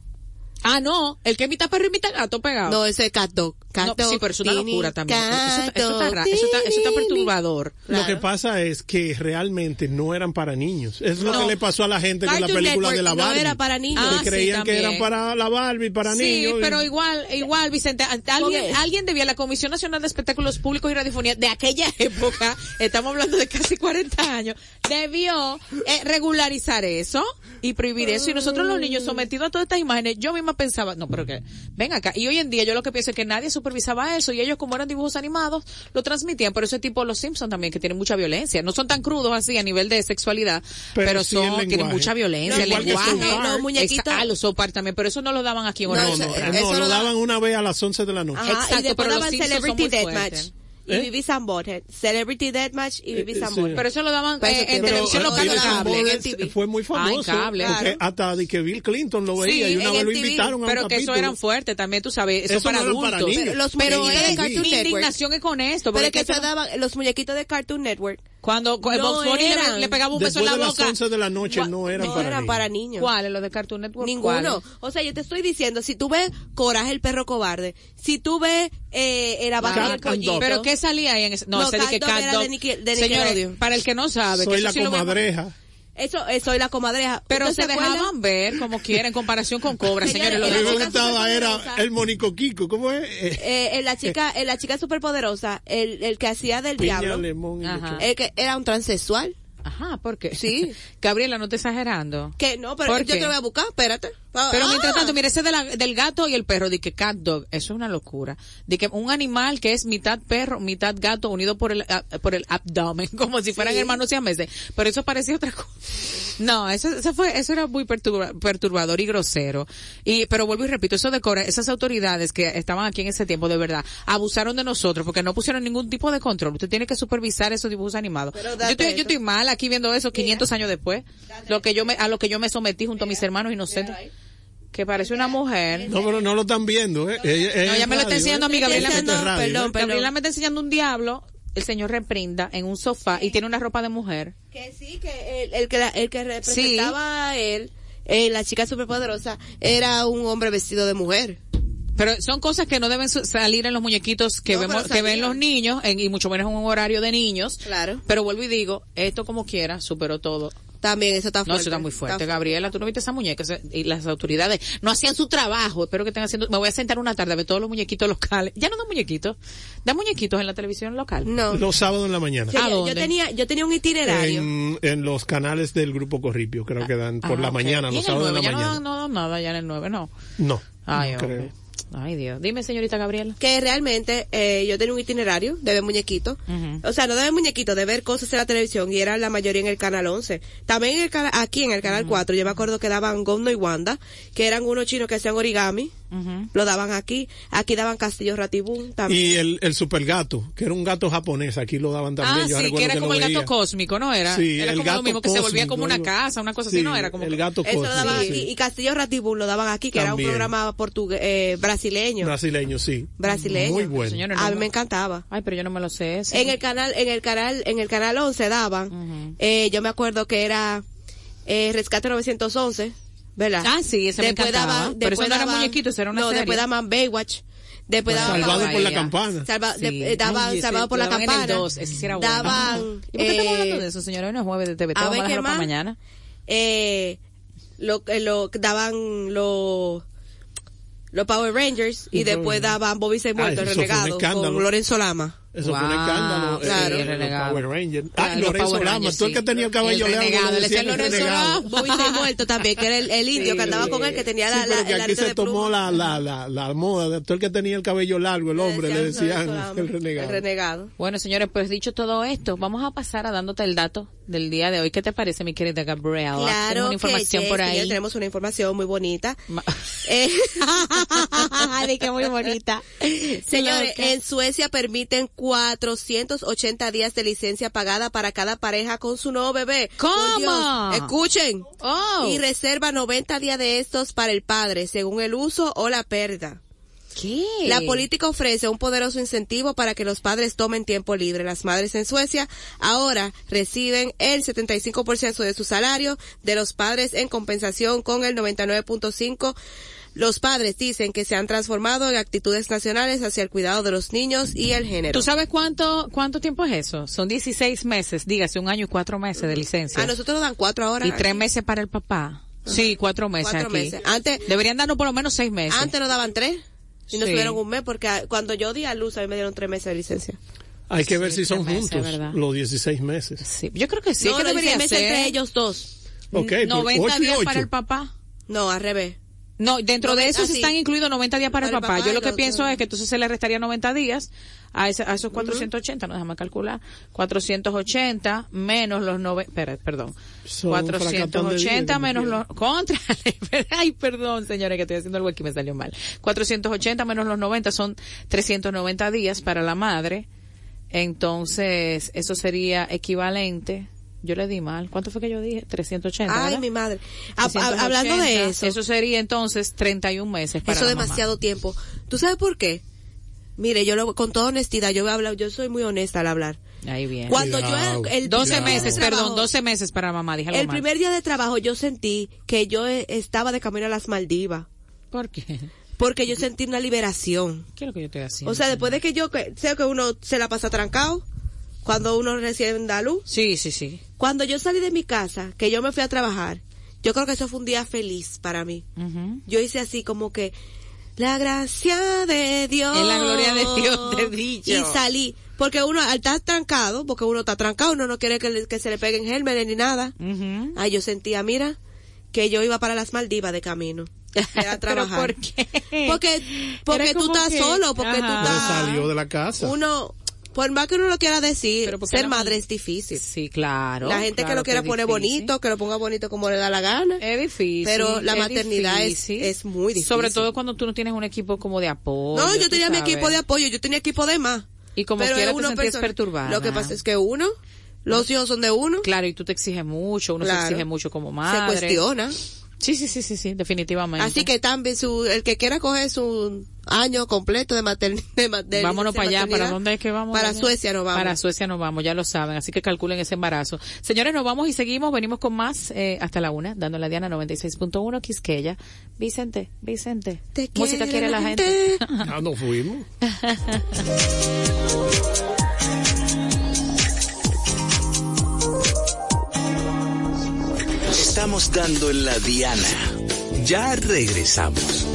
Speaker 3: Ah, no, el que mitad perro y mitad gato pegado.
Speaker 4: No, ese es cat dog.
Speaker 3: No, sí, pero es una
Speaker 4: tini,
Speaker 3: locura también. Eso, está- eso está,
Speaker 4: dog,
Speaker 3: ra- eso está- eso está
Speaker 4: tini.
Speaker 3: perturbador.
Speaker 5: Lo que pasa es que realmente no eran para niños. Es lo
Speaker 3: No.
Speaker 5: que le pasó a la gente con la
Speaker 4: Cartoon
Speaker 5: película
Speaker 4: Network
Speaker 5: de la
Speaker 4: no
Speaker 5: Barbie.
Speaker 4: era para niños.
Speaker 3: Ah,
Speaker 5: que
Speaker 3: sí,
Speaker 5: creían que
Speaker 3: también.
Speaker 5: eran para la Barbie, para
Speaker 3: Sí,
Speaker 5: niños. y-
Speaker 3: pero igual, igual, Vicente, alguien, alguien debía, la Comisión Nacional de Espectáculos Públicos y Radiofonía de aquella época, estamos hablando de casi 40 años, debió eh, regularizar eso y prohibir eso. Y nosotros los niños sometidos a todas estas imágenes, yo misma pensaba, no, pero que, ven acá. Y hoy en día yo lo que pienso es que nadie supervisaba eso y ellos como eran dibujos animados, lo transmitían. Por ese tipo los Simpsons también, que tienen mucha violencia. No son tan crudos así a nivel de sexualidad, pero,
Speaker 5: Pero sí el
Speaker 3: son, tienen mucha violencia, el
Speaker 5: Igual que
Speaker 3: lenguaje.
Speaker 4: Los muñequitos-
Speaker 3: ah, los South Park también, pero eso no lo daban aquí en
Speaker 4: No,
Speaker 5: No, no,
Speaker 4: eso-
Speaker 3: central.
Speaker 5: no,
Speaker 4: eso
Speaker 5: lo
Speaker 4: lo da-
Speaker 5: daban una vez a las 11 de la noche.
Speaker 4: Ajá,
Speaker 3: Exacto,
Speaker 4: y después
Speaker 3: pero los
Speaker 4: daban
Speaker 3: son
Speaker 4: Celebrity
Speaker 3: muy
Speaker 4: Deathmatch.
Speaker 3: Fuertes.
Speaker 4: Y
Speaker 5: ¿Eh?
Speaker 4: Vivi Sambothead. Celebrity Deathmatch y Vivi
Speaker 5: Eh, eh,
Speaker 4: Sambothead.
Speaker 5: sí.
Speaker 3: Pero eso lo daban eh, en televisión local
Speaker 4: la
Speaker 3: cable.
Speaker 4: En TV.
Speaker 5: fue muy famoso.
Speaker 3: Ah, en cable.
Speaker 5: porque
Speaker 4: Claro.
Speaker 5: hasta de que Bill Clinton lo veía
Speaker 4: Sí,
Speaker 5: y una
Speaker 4: en
Speaker 5: vez lo invitaron a
Speaker 3: Pero
Speaker 5: un
Speaker 3: que eso
Speaker 5: capítulo.
Speaker 3: eran fuertes también, tú sabes, eso,
Speaker 5: Eso
Speaker 3: para
Speaker 5: no eran para
Speaker 3: adultos.
Speaker 5: niños.
Speaker 4: Pero los
Speaker 3: Pero es,
Speaker 4: Cartoon
Speaker 3: mi
Speaker 4: Network.
Speaker 3: indignación es con esto.
Speaker 4: Pero es que
Speaker 3: que
Speaker 4: se daban los muñequitos de Cartoon Network.
Speaker 3: cuando cu-
Speaker 4: No
Speaker 3: Bunny le, le pegaba un beso
Speaker 5: Después
Speaker 3: en
Speaker 5: de
Speaker 3: la
Speaker 5: las
Speaker 3: boca.
Speaker 5: 11 de la noche no eran
Speaker 4: no
Speaker 5: para
Speaker 4: eran
Speaker 5: niños.
Speaker 4: para niños.
Speaker 3: ¿Cuáles? Los de Cartoon Network.
Speaker 4: Ninguno. O sea, yo te estoy diciendo, si tú ves Coraje el perro cobarde, si tú ves eh, el
Speaker 5: and
Speaker 4: pollito.
Speaker 5: Dog.
Speaker 3: Pero ¿qué salía ahí en ese? No,
Speaker 4: No,
Speaker 3: ese que
Speaker 4: Dog
Speaker 3: Cat Dog.
Speaker 4: de Nickel- de
Speaker 3: Señores,
Speaker 4: Nickelodeon.
Speaker 3: para el que no sabe, que
Speaker 5: Soy la
Speaker 3: sí
Speaker 5: comadreja.
Speaker 4: Eso, eso soy la comadreja.
Speaker 3: Pero
Speaker 4: ¿Usted
Speaker 3: se dejaban ver como quiera en comparación con Cobra,
Speaker 4: Señores.
Speaker 3: Lo
Speaker 5: mí
Speaker 3: de-
Speaker 5: me gustaba era el Mónico Kiko. ¿Cómo es? Eh,
Speaker 4: Eh, en la chica, en la chica superpoderosa, el, el que hacía del
Speaker 5: piña,
Speaker 4: diablo, el que era un transexual.
Speaker 3: Ajá, ¿por qué?
Speaker 4: Sí.
Speaker 3: Gabriela, no te exagerando.
Speaker 4: Que no, pero
Speaker 3: ¿Por
Speaker 4: yo
Speaker 3: qué?
Speaker 4: te lo voy a buscar, espérate.
Speaker 3: Pero
Speaker 4: Ah.
Speaker 3: mientras tanto, mire, ese de la- del gato y el perro, de que cat dog, eso es una locura. De que un animal que es mitad perro, mitad gato, unido por el, ah, por el abdomen, como si fueran
Speaker 4: Sí.
Speaker 3: hermanos siameses. Pero eso parecía otra cosa. No, eso, eso fue, eso era muy perturba- perturbador y grosero. Y, pero vuelvo y repito, eso decora, esas autoridades que estaban aquí en ese tiempo, de verdad, abusaron de nosotros porque no pusieron ningún tipo de control. Usted tiene que supervisar esos dibujos animados. Yo estoy, yo estoy mal aquí viendo eso 500 años después. Lo que yo me, a lo que yo me sometí junto a mis hermanos inocentes. Que parece una mujer.
Speaker 5: No, pero no lo están viendo, ¿eh? Ella- ella
Speaker 3: No, ya
Speaker 5: es
Speaker 3: me lo está enseñando a mí,
Speaker 5: ¿eh?
Speaker 3: Gabriela.
Speaker 5: Es
Speaker 4: Perdón,
Speaker 5: ¿eh?
Speaker 4: perdón.
Speaker 3: Gabriela me está enseñando un diablo, el señor reprinda en un sofá y tiene una ropa de mujer.
Speaker 4: Que sí, que el, el que, la- el que representaba a él, eh, la chica superpoderosa, era un hombre vestido de mujer.
Speaker 3: Pero son cosas que no deben su- salir en los muñequitos que
Speaker 4: No,
Speaker 3: vemos,
Speaker 4: pero
Speaker 3: que ven los niños, en- y mucho menos en un horario de niños.
Speaker 4: Claro.
Speaker 3: Pero vuelvo y digo, esto como quiera, superó todo.
Speaker 4: También, eso está
Speaker 3: No,
Speaker 4: fuerte.
Speaker 3: eso está muy fuerte.
Speaker 4: Está
Speaker 3: Gabriela, tú no viste esa muñeca y las autoridades no hacían su trabajo. Espero que estén haciendo. Me voy a sentar una tarde a ver todos los muñequitos locales. Ya no dan muñequitos. Dan muñequitos en la televisión local.
Speaker 4: No.
Speaker 5: Los sábados en la mañana.
Speaker 4: Sí,
Speaker 3: ¿A
Speaker 4: yo-
Speaker 3: dónde?
Speaker 4: Yo tenía, yo tenía un itinerario.
Speaker 5: En, en los canales del Grupo Corripio, creo que dan por
Speaker 3: Ah,
Speaker 5: la
Speaker 3: ok.
Speaker 5: mañana,
Speaker 3: ¿Y
Speaker 5: los
Speaker 3: en
Speaker 5: sábados
Speaker 3: 9?
Speaker 5: la
Speaker 3: Ya no
Speaker 5: mañana.
Speaker 3: dan, no dan nada ya en el 9, no.
Speaker 5: No,
Speaker 3: Ay,
Speaker 5: no
Speaker 3: hombre.
Speaker 5: creo.
Speaker 3: Ay, Dios. Dime, señorita Gabriela.
Speaker 4: que realmente eh, yo tenía un itinerario de ver muñequitos.
Speaker 3: Ujú.
Speaker 4: O sea, no de ver muñequitos, de ver cosas en la televisión y era la mayoría en el canal 11. También en el cana- aquí en el canal 4, yo me acuerdo que daban Gondo y Wanda, que eran unos chinos que hacían origami.
Speaker 3: Ujú.
Speaker 4: Lo daban aquí. Aquí daban Castillo Ratibún también.
Speaker 5: Y el, el super gato, que era un gato japonés, aquí lo daban también.
Speaker 3: Ah,
Speaker 5: yo
Speaker 3: sí, que era como
Speaker 5: lo
Speaker 3: el gato
Speaker 5: veía.
Speaker 3: cósmico, ¿no? Era,
Speaker 5: Sí,
Speaker 3: era
Speaker 5: el
Speaker 3: como
Speaker 5: gato
Speaker 3: lo mismo, que se volvía como una
Speaker 5: cósmico,
Speaker 3: casa, una cosa
Speaker 5: sí,
Speaker 3: así, ¿no? Era como
Speaker 5: el
Speaker 3: que-
Speaker 5: gato
Speaker 4: Eso lo daban
Speaker 5: cósmico,
Speaker 4: aquí.
Speaker 5: sí.
Speaker 4: Y Castillo Ratibún lo daban aquí, que era un
Speaker 5: También.
Speaker 4: programa portugués, eh, brasileño.
Speaker 5: Brasileño, sí.
Speaker 4: brasileño.
Speaker 5: Muy bueno.
Speaker 4: A mí
Speaker 3: me-
Speaker 4: me encantaba.
Speaker 3: Ay, pero yo no me lo sé. ese.
Speaker 4: En el canal, en el canal, en el canal 11 daban, eh, yo me acuerdo que era, eh, Rescate 911, ¿verdad?
Speaker 3: Ah, sí, ese me encantaba. Pero eso no era muñequito, eso era una
Speaker 4: No,
Speaker 3: serie.
Speaker 4: después daban Baywatch. Después
Speaker 3: Bueno,
Speaker 4: daban
Speaker 5: Salvado por la campana.
Speaker 4: Salva-
Speaker 3: Sí.
Speaker 4: de- eh, daban
Speaker 3: Ay, ese
Speaker 4: Salvado por la
Speaker 3: daban en el
Speaker 4: campana.
Speaker 3: ese sí era bueno.
Speaker 4: Daban,
Speaker 3: ¿Y por qué estamos hablando
Speaker 4: eh,
Speaker 3: de eso, señora? Hoy no es jueves de TV, vamos a dejarlo para mañana.
Speaker 4: eh, lo, eh, lo, daban los, los Power Rangers y después daban Bobby se muerto, el
Speaker 5: eso fue un
Speaker 4: renegado, con Lorenzo Lama.
Speaker 5: Eso fue un
Speaker 3: Wow,
Speaker 5: escándalo.
Speaker 4: claro.
Speaker 5: eh,
Speaker 4: el
Speaker 5: los
Speaker 3: renegado.
Speaker 5: Power Rangers.
Speaker 3: Claro,
Speaker 5: Ah,
Speaker 3: los
Speaker 5: Lorenzo
Speaker 3: Power
Speaker 5: Lama,
Speaker 3: Rangers,
Speaker 5: tú el que
Speaker 3: sí.
Speaker 5: tenía el cabello
Speaker 3: El
Speaker 5: largo.
Speaker 3: renegado,
Speaker 5: le
Speaker 3: le
Speaker 5: decían
Speaker 3: decían
Speaker 5: el
Speaker 3: Lorenzo
Speaker 5: renegado.
Speaker 3: Lama.
Speaker 4: Bobby se muerto también, que era el, el indio que andaba con él, que tenía
Speaker 5: Sí,
Speaker 4: la,
Speaker 5: que
Speaker 4: el
Speaker 5: aquí se
Speaker 4: de
Speaker 5: tomó la, la, la, la moda de todo el que tenía el cabello largo, el hombre, le decían
Speaker 4: Lorenzo Lama,
Speaker 5: el renegado.
Speaker 4: El renegado.
Speaker 3: Bueno, señores, pues dicho todo esto, vamos a pasar a dándote el dato del día de hoy. ¿Qué te parece, mi querida Gabriela? Tenemos
Speaker 4: Claro
Speaker 3: una información
Speaker 4: que
Speaker 3: por
Speaker 4: sí,
Speaker 3: ahí.
Speaker 4: señor, tenemos una información muy bonita.
Speaker 3: Ma-
Speaker 4: Eh,
Speaker 3: qué muy bonita.
Speaker 4: Señores, en Suecia permiten 480 días de licencia pagada para cada pareja con su nuevo bebé.
Speaker 3: ¿Cómo?
Speaker 4: Escuchen.
Speaker 3: Oh.
Speaker 4: Y reserva 90 días de estos para el padre, según el uso o la pérdida.
Speaker 3: ¿Qué?
Speaker 4: La política ofrece un poderoso incentivo para que los padres tomen tiempo libre. Las madres en Suecia ahora reciben el 75% de su salario de los padres en compensación con el 99.5%. Los padres dicen que se han transformado en actitudes nacionales hacia el cuidado de los niños y el género.
Speaker 3: ¿Tú sabes cuánto cuánto tiempo es eso? Son 16 meses, dígase, un año y cuatro meses de licencia.
Speaker 4: A nosotros nos dan cuatro ahora.
Speaker 3: y tres meses para el papá. Sí, cuatro meses
Speaker 4: Cuatro
Speaker 3: aquí.
Speaker 4: meses. Antes,
Speaker 3: Deberían darnos por lo menos seis meses.
Speaker 4: antes nos daban tres. Y nos
Speaker 3: Sí.
Speaker 4: dieron un mes porque a- cuando yo di a luz a mí me dieron tres meses de licencia.
Speaker 5: Hay que ver si son
Speaker 3: meses,
Speaker 5: juntos
Speaker 3: ¿verdad?
Speaker 5: los 16 meses.
Speaker 3: Sí, yo creo que sí,
Speaker 4: no,
Speaker 3: que debería
Speaker 4: 16 meses
Speaker 3: ser.
Speaker 4: entre ellos dos.
Speaker 5: Ok, pero
Speaker 3: 90
Speaker 5: ocho y
Speaker 3: días para el papá.
Speaker 4: No, al revés.
Speaker 3: No, dentro de
Speaker 4: 90,
Speaker 3: esos
Speaker 4: sí.
Speaker 3: están incluidos 90 días para,
Speaker 4: Para
Speaker 3: el papá.
Speaker 4: papá
Speaker 3: Yo lo que pienso es que entonces se le restaría 90 días a, ese- a esos 480, no déjame calcular, 480 menos los 90, espera, perdón,
Speaker 5: Son un fracatón de
Speaker 3: 480
Speaker 5: días,
Speaker 3: menos los, contra, ay, perdón, señores, que estoy haciendo algo aquí me salió mal. 480 menos los 90 son 390 días para la madre, entonces eso sería equivalente, yo le di mal, ¿cuánto fue que yo dije? 380,
Speaker 4: Ay,
Speaker 3: ¿verdad?
Speaker 4: mi madre. Ha- ha-
Speaker 3: 380,
Speaker 4: hablando de eso,
Speaker 3: Eso sería entonces 31 meses para
Speaker 4: eso
Speaker 3: la
Speaker 4: es
Speaker 3: mamá.
Speaker 4: demasiado tiempo. ¿Tú sabes por qué? Mire, yo lo, con toda honestidad, yo voy a hablar, yo soy muy honesta al hablar.
Speaker 3: Ahí bien.
Speaker 4: Cuando
Speaker 5: Cuidado,
Speaker 4: yo, el
Speaker 3: 12
Speaker 4: día de
Speaker 3: meses,
Speaker 4: trabajo-
Speaker 3: perdón, 12 meses para mamá, dije
Speaker 4: El
Speaker 3: mal.
Speaker 4: primer día de trabajo yo sentí que yo eh, estaba de camino a las Maldivas.
Speaker 3: ¿Por qué?
Speaker 4: Porque yo sentí una liberación.
Speaker 3: ¿Qué es lo que yo estoy haciendo?
Speaker 4: O sea, después de que yo, sé que uno se la pasa trancado, cuando uno recién da luz.
Speaker 3: Sí, sí, sí.
Speaker 4: Cuando yo salí de mi casa, que yo me fui a trabajar, yo creo que eso fue un día feliz para mí. Yo hice así como que, la gracia de Dios.
Speaker 3: En la gloria de Dios te dicho.
Speaker 4: Y salí. Porque uno, al estar trancado, porque uno está trancado, uno no quiere que, le- que se le peguen gérmenes ni nada.
Speaker 3: Ujú.
Speaker 4: Ay, yo sentía, mira, que yo iba para las Maldivas de camino. Era a
Speaker 3: ¿Pero
Speaker 4: trabajar.
Speaker 3: por qué?
Speaker 4: Porque, porque tú estás
Speaker 3: que-
Speaker 4: solo, porque tú
Speaker 3: Ajá.
Speaker 5: No
Speaker 4: estás...
Speaker 5: salió de la casa.
Speaker 4: Uno, por más que uno lo quiera decir, ser
Speaker 3: la
Speaker 4: madre es difícil.
Speaker 3: Sí, claro.
Speaker 4: la gente que lo quiera poner
Speaker 3: difícil.
Speaker 4: bonito, que lo ponga bonito como le da la gana.
Speaker 3: Es difícil.
Speaker 4: Pero la
Speaker 3: es
Speaker 4: maternidad es- es muy difícil.
Speaker 3: Sobre todo cuando tú no tienes un equipo como de apoyo.
Speaker 4: no, yo tenía mi equipo de apoyo, yo tenía equipo de más.
Speaker 3: Y como
Speaker 4: Pero
Speaker 3: quiera
Speaker 4: es
Speaker 3: te
Speaker 4: uno
Speaker 3: sentías perturbada.
Speaker 4: Lo que pasa es que uno, los hijos son de uno,
Speaker 3: Claro, y tú te exiges mucho, uno
Speaker 4: Claro.
Speaker 3: se exige mucho como
Speaker 4: se
Speaker 3: madre.
Speaker 4: cuestiona.
Speaker 3: Sí, sí, sí, sí, sí, definitivamente.
Speaker 4: Así que también su, el que quiera coger su año completo de maternidad.
Speaker 3: Vámonos para allá, ¿para dónde es que vamos?
Speaker 4: Para
Speaker 3: allá?
Speaker 4: Suecia nos vamos.
Speaker 3: Para Suecia nos vamos, ya lo saben, así que calculen ese embarazo. Señores, nos vamos y seguimos, venimos con más eh, hasta la una, dando la Diana 96.1, Quisqueya. Vicente, Vicente,
Speaker 4: Te
Speaker 3: música
Speaker 4: quiere
Speaker 3: quiere la gente.
Speaker 4: gente.
Speaker 5: Ya nos fuimos.
Speaker 2: Estamos dando en la Diana. Ya regresamos.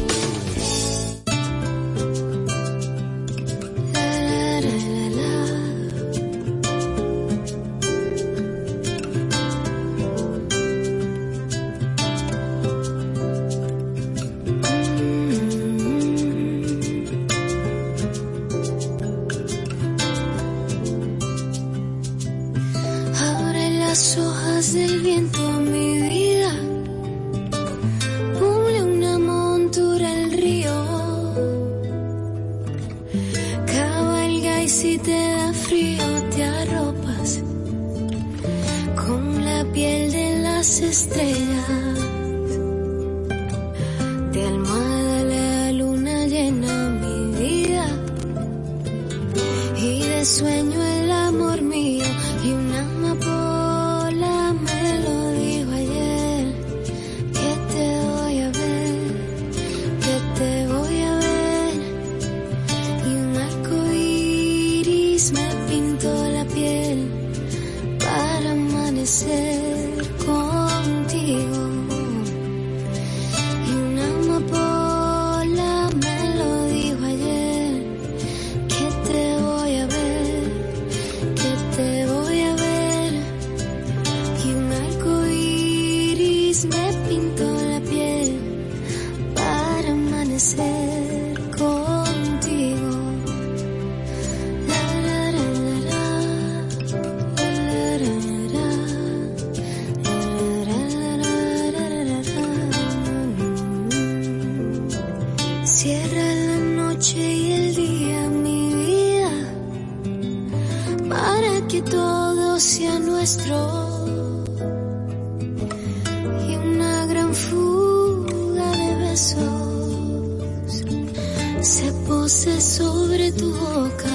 Speaker 6: Se pose sobre tu boca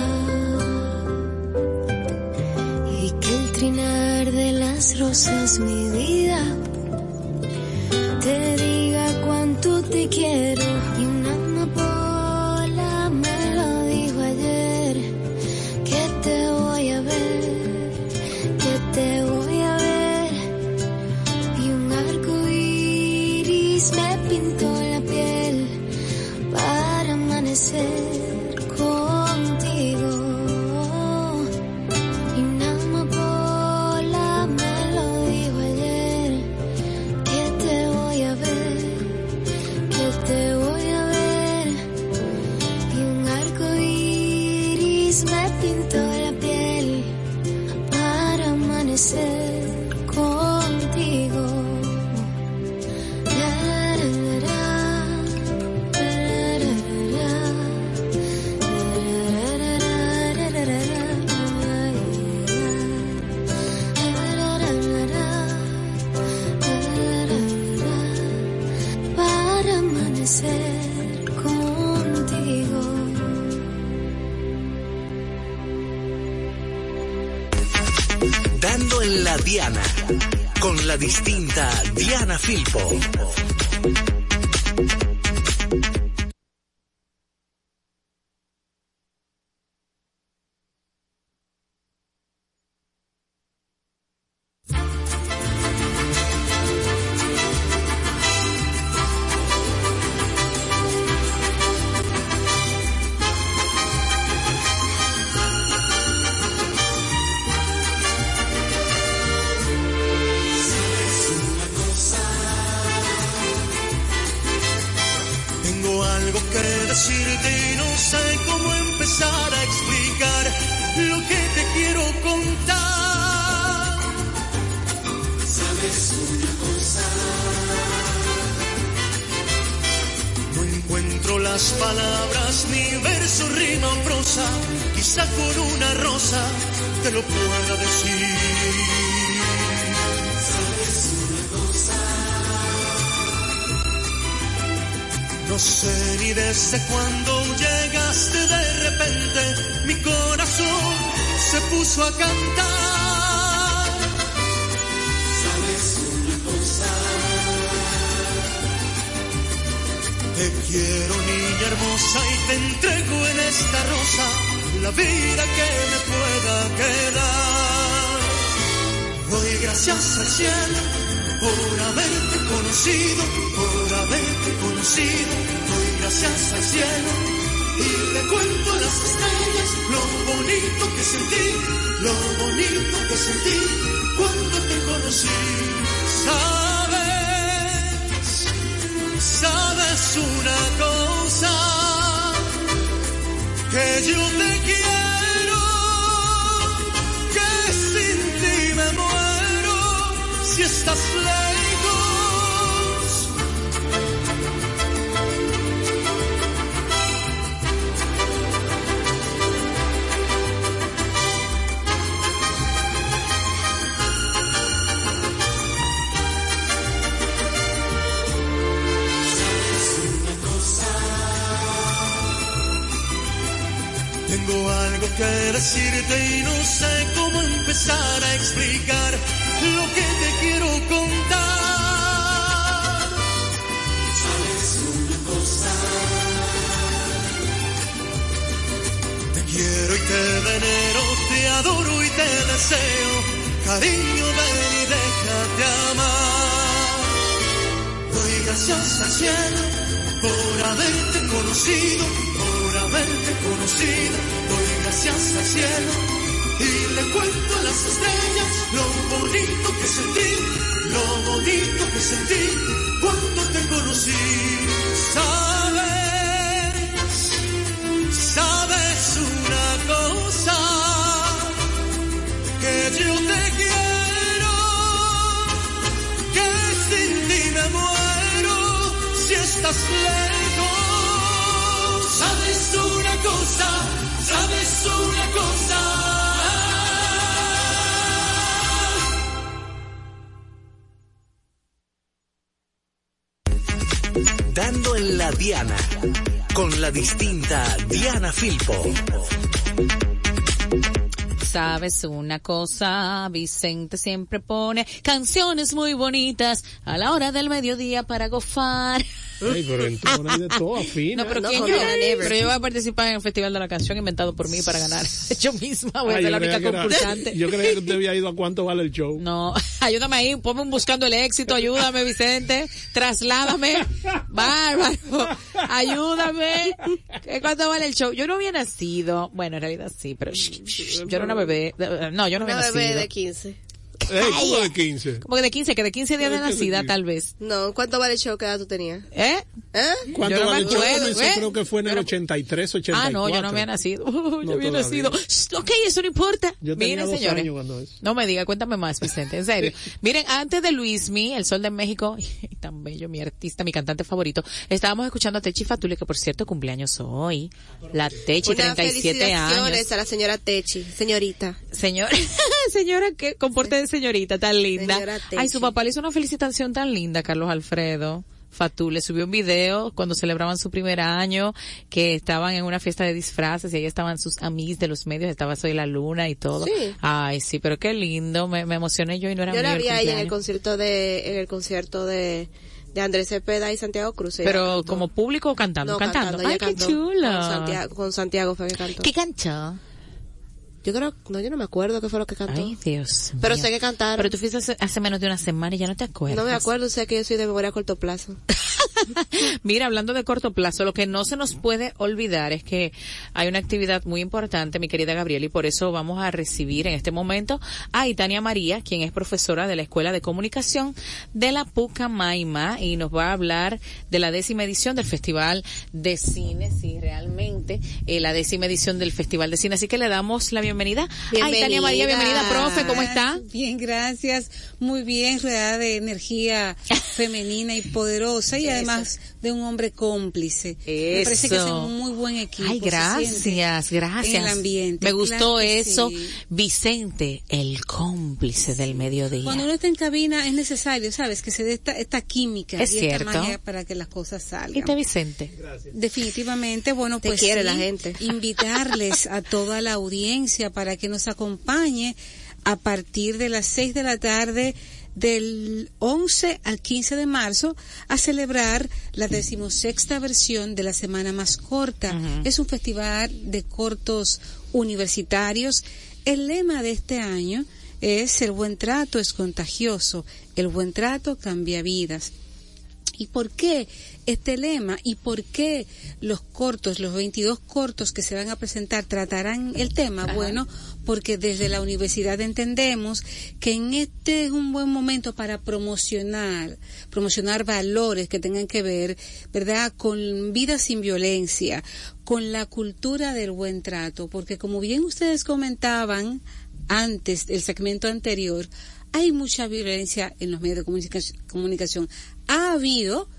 Speaker 6: y que el trinar de las rosas mi vida
Speaker 7: Tengo algo que decirte y no sé cómo empezar a explicar lo que te quiero contar. ¿Sabes una cosa? No encuentro las palabras, ni verso, rima o prosa. Quizá con una rosa te lo pueda decir. No sé ni desde cuándo llegaste de repente, mi corazón se puso a cantar. ¿Sabes una cosa? Te quiero niña hermosa y te entrego en esta rosa la vida que me pueda quedar. Doy gracias al cielo por haberte conocido, por haberte conocido. Doy gracias al cielo y le cuento las estrellas lo bonito que sentí, lo bonito que sentí cuando te conocí. Sabes, sabes una cosa, que yo te quiero, si estás lejos. Tengo algo que decirte y no sé cómo empezar a explicar lo que te quiero contar. ¿Sabes una cosa? Te quiero y te venero, te adoro y te deseo. Cariño, ven y déjate amar. Doy gracias al cielo por haberte conocido, por haberte conocido. Doy gracias al cielo le cuento a las estrellas lo bonito que sentí, lo bonito que sentí cuando te conocí. Sabes, sabes una cosa, que yo te quiero, que sin ti me muero si estás lejos. Sabes una cosa, sabes una cosa.
Speaker 2: Diana. Con la distinta Diana Filpo.
Speaker 3: Sabes una cosa, Vicente siempre pone canciones muy bonitas a la hora del mediodía para gofar.
Speaker 5: Ay, pero entonces hay de todo afina.
Speaker 3: No, pero
Speaker 4: No
Speaker 3: ¿quién yo? Pero yo voy a participar en el Festival de la Canción inventado por mí para ganar. Yo misma voy a ser la única
Speaker 5: era-
Speaker 3: concursante.
Speaker 5: Yo creía que usted había ido a cuánto vale el show.
Speaker 3: No, ayúdame ahí, ponme un buscando el éxito, ayúdame Vicente, trasládame, bárbaro, ayúdame. ¿Qué ¿Cuánto vale el show? Yo no había nacido, bueno, en realidad sí, pero shh, shh, yo era una bebé, no, yo no había
Speaker 4: Una bebé
Speaker 3: nacido.
Speaker 4: de 15.
Speaker 5: ¿Cómo de 15?
Speaker 3: Como que de 15, que de 15 días de nacida tal vez.
Speaker 4: No, ¿cuánto vale show que edad tú tenías?
Speaker 3: ¿Eh?
Speaker 4: ¿Eh?
Speaker 5: ¿Cuánto
Speaker 3: Yo no
Speaker 5: vale show?
Speaker 3: ¿eh?
Speaker 5: creo que fue en el
Speaker 3: Pero-
Speaker 5: 83, 84.
Speaker 3: Ah, no, yo no había nacido. Uh, yo
Speaker 5: No,
Speaker 3: había
Speaker 5: todavía.
Speaker 3: nacido. Shh, Ok, eso no importa.
Speaker 5: Yo tenía
Speaker 3: Miren,
Speaker 5: dos
Speaker 3: señores.
Speaker 5: años cuando eso.
Speaker 3: No me diga, cuéntame más, Vicente, en serio. Miren, antes de Luismi, El Sol de México, tan bello, mi artista, mi cantante favorito, estábamos escuchando a Techi Fatule, que por cierto cumpleaños hoy. La Techi,
Speaker 4: Unas
Speaker 3: 37
Speaker 4: felicitaciones
Speaker 3: años.
Speaker 4: a la señora Techi, señorita.
Speaker 3: Señor, señora, que comporte señorita tan linda. Ay, su papá le hizo una felicitación tan linda, Carlos Alfredo. Fatú le subió un video cuando celebraban su primer año, que estaban en una fiesta de disfraces y ahí estaban sus amigos de los medios, estaba Soy la Luna y todo.
Speaker 4: Sí.
Speaker 3: Ay, sí, pero qué lindo, me, me emocioné yo y no era
Speaker 4: Yo la vi a ella en el concierto de, en el concierto de, de Andrés Cepeda y Santiago Cruz.
Speaker 3: Pero
Speaker 4: cantó.
Speaker 3: como público o cantando,
Speaker 4: no,
Speaker 3: cantando. Ay, qué
Speaker 4: cantó.
Speaker 3: chulo.
Speaker 4: Con Santiago, con Santiago fue que cantó.
Speaker 3: ¿Qué cantó?
Speaker 4: Yo creo, no, yo no me acuerdo qué fue lo que cantó.
Speaker 3: Ay, Dios.
Speaker 4: Pero
Speaker 3: mío.
Speaker 4: sé que cantaron.
Speaker 3: Pero tú fuiste hace, hace menos de una semana y ya no te acuerdas.
Speaker 4: no me acuerdo, sé que yo soy de memoria a corto plazo.
Speaker 3: Mira, hablando de corto plazo, lo que no se nos puede olvidar es que hay una actividad muy importante, mi querida Gabriela, y por eso vamos a recibir en este momento a Itania María, quien es profesora de la Escuela de Comunicación de la Pucamaima, y nos va a hablar de la décima edición del Festival de Cine, sí, realmente, eh, la décima edición del Festival de Cine. Así que le damos la bienvenida, a Itania María. Bienvenida, profe, ¿cómo está?
Speaker 8: Bien, gracias. Muy bien, rodeada de energía femenina y poderosa y además de un hombre cómplice. Me parece que es un muy buen equipo.
Speaker 3: Ay, gracias, gracias.
Speaker 8: En el ambiente.
Speaker 3: Me gustó
Speaker 8: Claro
Speaker 3: eso.
Speaker 8: sí.
Speaker 3: Vicente, el cómplice del mediodía.
Speaker 8: Cuando uno está en cabina es necesario, ¿sabes? Que se dé esta, esta química
Speaker 3: Es
Speaker 8: y
Speaker 3: cierto.
Speaker 8: esta magia para que las cosas
Speaker 3: ¿Y
Speaker 8: salgan.
Speaker 3: te Vicente?
Speaker 8: Definitivamente, bueno,
Speaker 4: Te
Speaker 8: pues
Speaker 4: quiere
Speaker 8: sí,
Speaker 4: la gente.
Speaker 8: invitarles a toda la audiencia para que nos acompañe a partir de las 6 de la tarde del 11 al 15 de marzo a celebrar la decimosexta versión de la Semana Más Corta. Es un festival de cortos universitarios. El lema de este año es el buen trato es contagioso, el buen trato cambia vidas. ¿Y por qué este lema? ¿Y por qué los cortos, los 22 cortos que se van a presentar tratarán el tema? Bueno, porque desde la universidad entendemos que en este es un buen momento para promocionar, promocionar valores que tengan que ver, ¿verdad?, con vida sin violencia, con la cultura del buen trato, porque como bien ustedes comentaban antes del segmento anterior, hay mucha violencia en los medios de comunica- comunicación. Ha habido,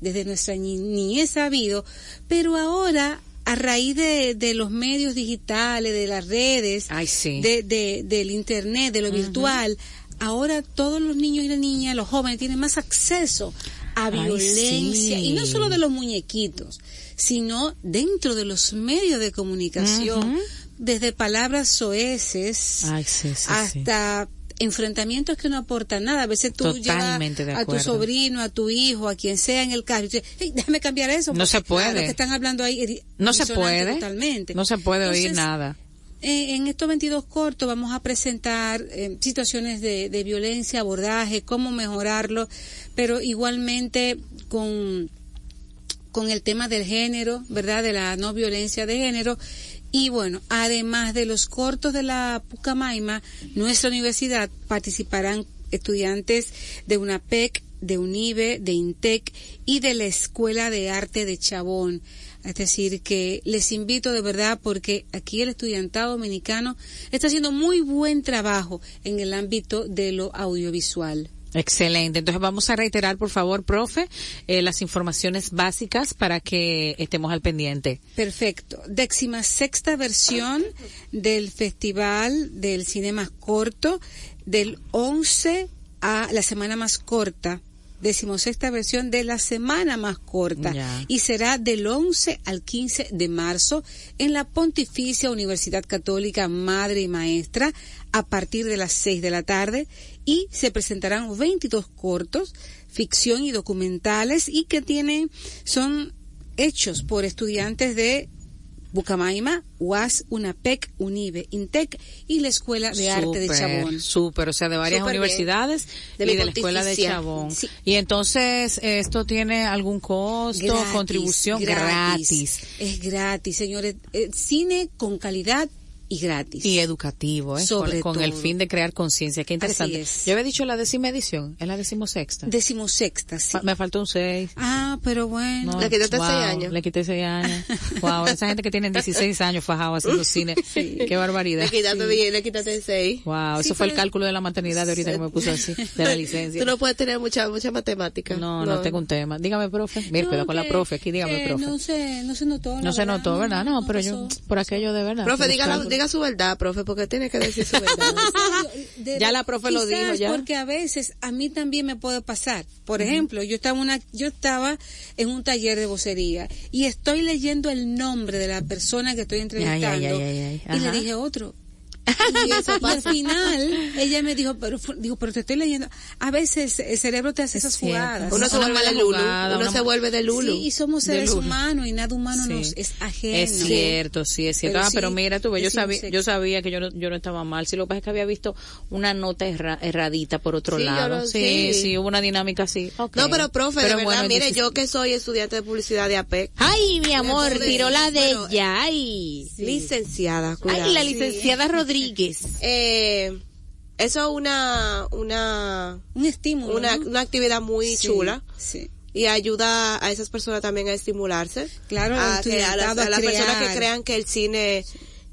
Speaker 8: desde nuestra ni- niñez ha habido, pero ahora a raíz de, de los medios digitales, de las redes,
Speaker 3: Ay, sí.
Speaker 8: de, de- del internet, de lo virtual, ahora todos los niños y las niñas, los jóvenes tienen más acceso a
Speaker 3: Ay,
Speaker 8: violencia
Speaker 3: sí.
Speaker 8: y no solo de los muñequitos, sino dentro de los medios de comunicación, desde palabras soeces
Speaker 3: Ay, sí, sí, sí.
Speaker 8: Enfrentamientos que no aportan nada. A veces tú
Speaker 3: Totalmente de
Speaker 8: llevas a tu sobrino, a tu hijo, a quien sea en el carro y dices, "Hey, déjame cambiar eso.
Speaker 3: No se puede.
Speaker 8: Lo que están hablando ahí
Speaker 3: No se puede.
Speaker 8: Totalmente.
Speaker 3: No se puede oír nada.
Speaker 8: eh, en estos 22 cortos vamos a presentar eh, situaciones de, de violencia, abordaje, cómo mejorarlo, pero igualmente con, con el tema del género, ¿verdad? De la no violencia de género. Y bueno, además de los cortos de la Pucamaima, nuestra universidad participarán estudiantes de una PEC, de UNIBE, de INTEC y de la Escuela de Arte de Chabón. Es decir, que les invito de verdad porque aquí el estudiantado dominicano está haciendo muy buen trabajo en el ámbito de lo audiovisual.
Speaker 3: Excelente. Entonces vamos a reiterar, por favor, profe, eh, las informaciones básicas para que estemos al pendiente.
Speaker 8: Perfecto. Décima sexta versión del Festival del Cine Más Corto, del 11 a la semana más corta. Decimosexta versión de la semana más corta y será del 11 al 15 de marzo en la Pontificia Universidad Católica Madre y Maestra a partir de las 6 de la tarde y se presentarán 22 cortos, ficción y documentales y que tienen son hechos por estudiantes de Bucamaima, UAS, UNAPEC, UNIBE, INTEC y la Escuela de Arte de Chabón.
Speaker 3: Súper, o sea, de varias
Speaker 4: bien.
Speaker 3: universidades
Speaker 4: De
Speaker 3: y de la escuela de. Chabón.
Speaker 8: Sí.
Speaker 3: Y entonces, ¿esto tiene algún costo,
Speaker 8: Gratis,
Speaker 3: contribución gratis?
Speaker 8: Es gratis, señores. Eh, cine con calidad y gratis.
Speaker 3: Y educativo, ¿eh?
Speaker 8: Sobre
Speaker 3: con, con el fin de crear conciencia. Qué interesante.
Speaker 8: es.
Speaker 3: Yo había dicho la décima edición, es la decimosexta.
Speaker 8: Decimosexta, sí.
Speaker 3: Me faltó un seis.
Speaker 8: Ah, pero bueno.
Speaker 3: No,
Speaker 4: Le quitaste
Speaker 3: wow,
Speaker 4: seis años.
Speaker 3: Le quité seis años. wow, esa gente que tiene 16 años fajado haciendo cine. Qué barbaridad.
Speaker 4: Le quitaste, diez, le quitaste seis.
Speaker 3: Wow,
Speaker 8: Sí,
Speaker 3: eso fue el cálculo de la maternidad de ahorita que me puso así, de la licencia.
Speaker 4: Tú no puedes tener mucha, mucha matemática.
Speaker 3: No, no, tengo un tema. Dígame, profe. Mira,
Speaker 8: No,
Speaker 3: cuidado con la profe aquí, dígame, profe.
Speaker 8: No se, no se notó.
Speaker 3: No se
Speaker 8: verdad,
Speaker 3: notó, ¿verdad? No, pero yo,
Speaker 8: pasó.
Speaker 3: por aquello de verdad.
Speaker 4: Profe,
Speaker 3: Los
Speaker 4: diga, su verdad, profe, porque tiene que decir su verdad.
Speaker 8: De-
Speaker 3: Ya la profe lo dijo, ya.
Speaker 8: Porque a veces a mí también me puede pasar. Por ejemplo, yo estaba una, yo estaba en un taller de vocería y estoy leyendo el nombre de la persona que estoy entrevistando
Speaker 3: Ay, ay, ay,
Speaker 8: y le dije otro. Y, eso, y al final ella me dijo, pero digo, pero te estoy leyendo. A veces el cerebro te hace
Speaker 3: Es
Speaker 8: esas
Speaker 3: cierto.
Speaker 8: jugadas.
Speaker 4: Uno se vuelve de Lulu. Uno
Speaker 3: una
Speaker 4: se vuelve de Lulu.
Speaker 8: Sí, y somos seres humanos y nada humano
Speaker 3: Sí.
Speaker 8: nos es ajeno.
Speaker 3: Es cierto, sí, es cierto.
Speaker 8: Pero
Speaker 3: ah, pero mira, tú ves, yo sabía,
Speaker 8: sexo.
Speaker 3: yo sabía que yo no, yo no estaba mal. Si lo que pasa es que había visto una nota erra- erradita por otro lado.
Speaker 4: lo-
Speaker 3: sí,
Speaker 4: sí.
Speaker 3: sí, hubo una dinámica así.
Speaker 4: No, pero profe, de verdad,
Speaker 3: bueno,
Speaker 4: mire, yo que soy estudiante de publicidad de APEC,
Speaker 9: Ay, mi amor, tiró la de ella. Ay.
Speaker 4: licenciada, cuidado.
Speaker 9: Ay, la licenciada Rodríguez.
Speaker 4: Eh, eso es una, una,
Speaker 8: Un estímulo.
Speaker 4: una,
Speaker 8: ¿no?
Speaker 4: una actividad muy
Speaker 8: Sí,
Speaker 4: chula
Speaker 8: Sí.
Speaker 4: y ayuda a esas personas también a estimularse.
Speaker 8: Claro,
Speaker 4: a, que a las,
Speaker 8: estudiantado,
Speaker 4: a las personas que crean que el cine,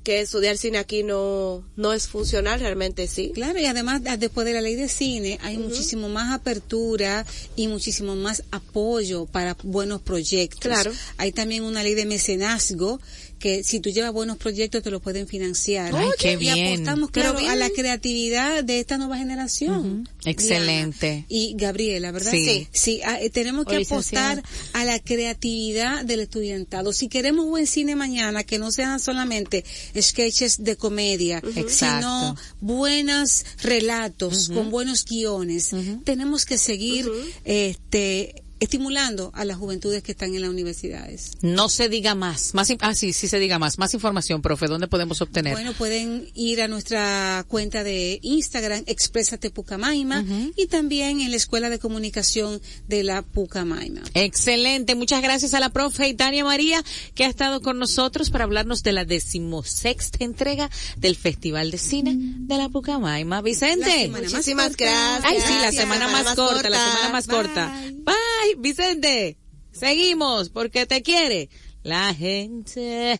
Speaker 4: que estudiar cine aquí no, no es funcional, realmente sí.
Speaker 8: Claro, y además después de la ley de cine hay muchísimo más apertura y muchísimo más apoyo para buenos proyectos.
Speaker 4: Claro.
Speaker 8: Hay también una ley de mecenazgo que si tú llevas buenos proyectos te los pueden financiar.
Speaker 3: Ay, qué
Speaker 8: y
Speaker 3: bien.
Speaker 8: apostamos
Speaker 4: Pero
Speaker 8: claro
Speaker 4: bien.
Speaker 8: a la creatividad de esta nueva generación.
Speaker 3: Excelente.
Speaker 8: Diana y Gabriela, ¿verdad?
Speaker 3: Sí.
Speaker 8: Sí, ah, eh, tenemos que apostar a la creatividad del estudiantado. Si queremos buen cine mañana, que no sean solamente sketches de comedia,
Speaker 3: Exacto.
Speaker 8: sino buenos relatos con buenos guiones, tenemos que seguir este estimulando a las juventudes que están en las universidades.
Speaker 3: No se diga más. Más, ah, sí, sí se diga más. Más información, profe. ¿Dónde podemos obtener?
Speaker 8: Bueno, pueden ir a nuestra cuenta de Instagram, Exprésate Pucamaima, y también en la Escuela de Comunicación de la Pucamaima.
Speaker 3: Excelente, muchas gracias a la profe Tania María que ha estado con nosotros para hablarnos de la decimosexta entrega del Festival de Cine de la Pucamaima. Vicente.
Speaker 4: Muchísimas
Speaker 8: corta.
Speaker 4: gracias.
Speaker 3: Ay, sí, la semana más corta, la semana más
Speaker 8: Bye.
Speaker 3: corta. Bye, Vicente. Seguimos porque te quiere la gente.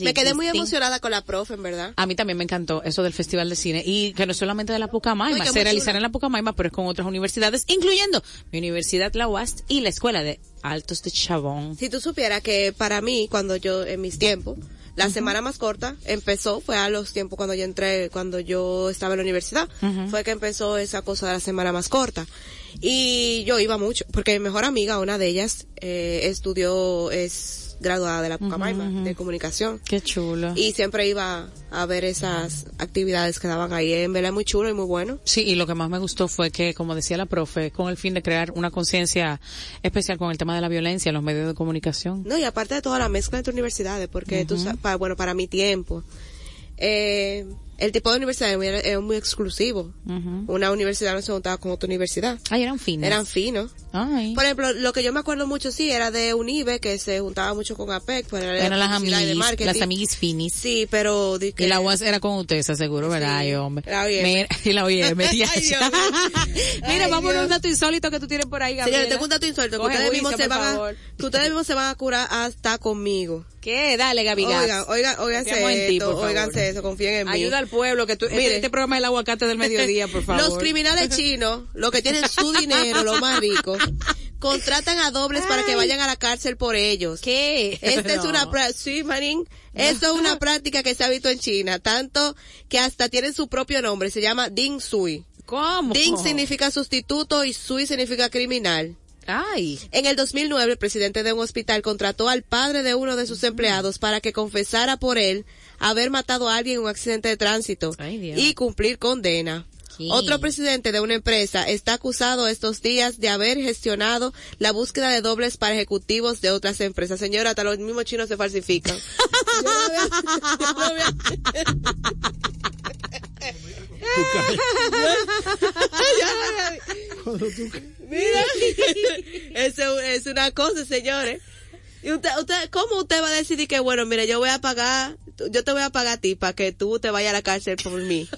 Speaker 10: Me
Speaker 4: quedé muy emocionada con la profe, en verdad.
Speaker 3: A mí también me encantó eso del Festival de Cine y que no es solamente de la Pucamaima, se realizará en la Pucamaima, pero es con otras universidades, incluyendo mi universidad, la UAST y la Escuela de Altos de Chabón.
Speaker 4: Si tú supieras que para mí, cuando yo, en mis tiempos, la semana más corta empezó, fue a los tiempos cuando yo entré, cuando yo estaba en la universidad, fue que empezó esa cosa de la semana más corta. Y yo iba mucho, porque mi mejor amiga, una de ellas, eh, estudió, es graduada de la Pucamaima,
Speaker 3: ujú.
Speaker 4: de comunicación.
Speaker 3: Qué chulo.
Speaker 4: Y siempre iba a ver esas actividades que daban ahí. En verdad muy chulo y muy bueno.
Speaker 3: Sí, y lo que más me gustó fue que, como decía la profe, con el fin de crear una conciencia especial con el tema de la violencia en los medios de comunicación.
Speaker 4: No, y aparte de toda la mezcla entre universidades, porque tú
Speaker 3: Ujú.
Speaker 4: sabes, pa- bueno, para mi tiempo, eh, el tipo de universidad es muy, exclusivo. Una universidad no se juntaba con otra universidad.
Speaker 3: Ay, eran finas.
Speaker 4: Eran finos.
Speaker 3: Ay.
Speaker 4: Por ejemplo, lo que yo me acuerdo mucho, sí, era de Unive, que se juntaba mucho con APEC, pues era
Speaker 3: Eran las amiguis, las amiguis finis.
Speaker 4: Sí, pero... que-
Speaker 3: Y la UAS era con usted, esa seguro, ¿verdad? Ay, hombre.
Speaker 4: la OIM.
Speaker 3: Y la OIM. Mira,
Speaker 4: Ay,
Speaker 3: vamos a un dato insólito que tú tienes por ahí, Gabriela.
Speaker 4: Señores, tengo un dato insólito,
Speaker 3: Coge
Speaker 4: ustedes mismos, se van a, que ustedes mismos se van a curar hasta conmigo.
Speaker 3: ¿Qué? Dale, Gaby.
Speaker 4: Oigan, oigan,
Speaker 3: en
Speaker 4: oiganse esto, oiganse eso, confíen en mí.
Speaker 3: Ayuda al pueblo, que tú, este,
Speaker 4: Mire.
Speaker 3: este programa es el aguacate del mediodía, por favor.
Speaker 4: Los criminales chinos, los que tienen su dinero, los más ricos, contratan a dobles para que vayan a la cárcel por ellos.
Speaker 3: ¿Qué?
Speaker 4: Esta es una práctica, sí, manín, esto es una práctica que se ha visto en China, tanto que hasta tienen su propio nombre, se llama Ding Sui.
Speaker 3: ¿Cómo?
Speaker 4: Ding significa sustituto y Sui significa criminal.
Speaker 3: Ay.
Speaker 4: En el 2009, el presidente de un hospital contrató al padre de uno de sus empleados para que confesara por él haber matado a alguien en un accidente de tránsito
Speaker 3: Ay, Dios.
Speaker 4: y cumplir condena. Otro presidente de una empresa está acusado estos días de haber gestionado la búsqueda de dobles para ejecutivos de otras empresas. Señora, hasta los mismos chinos se falsifican. Mira, eso es una cosa, señores. Y usted, usted, ¿cómo usted va a decidir que, bueno, mire, yo voy a pagar, yo te voy a pagar a ti para que tú te vayas a la cárcel por mí?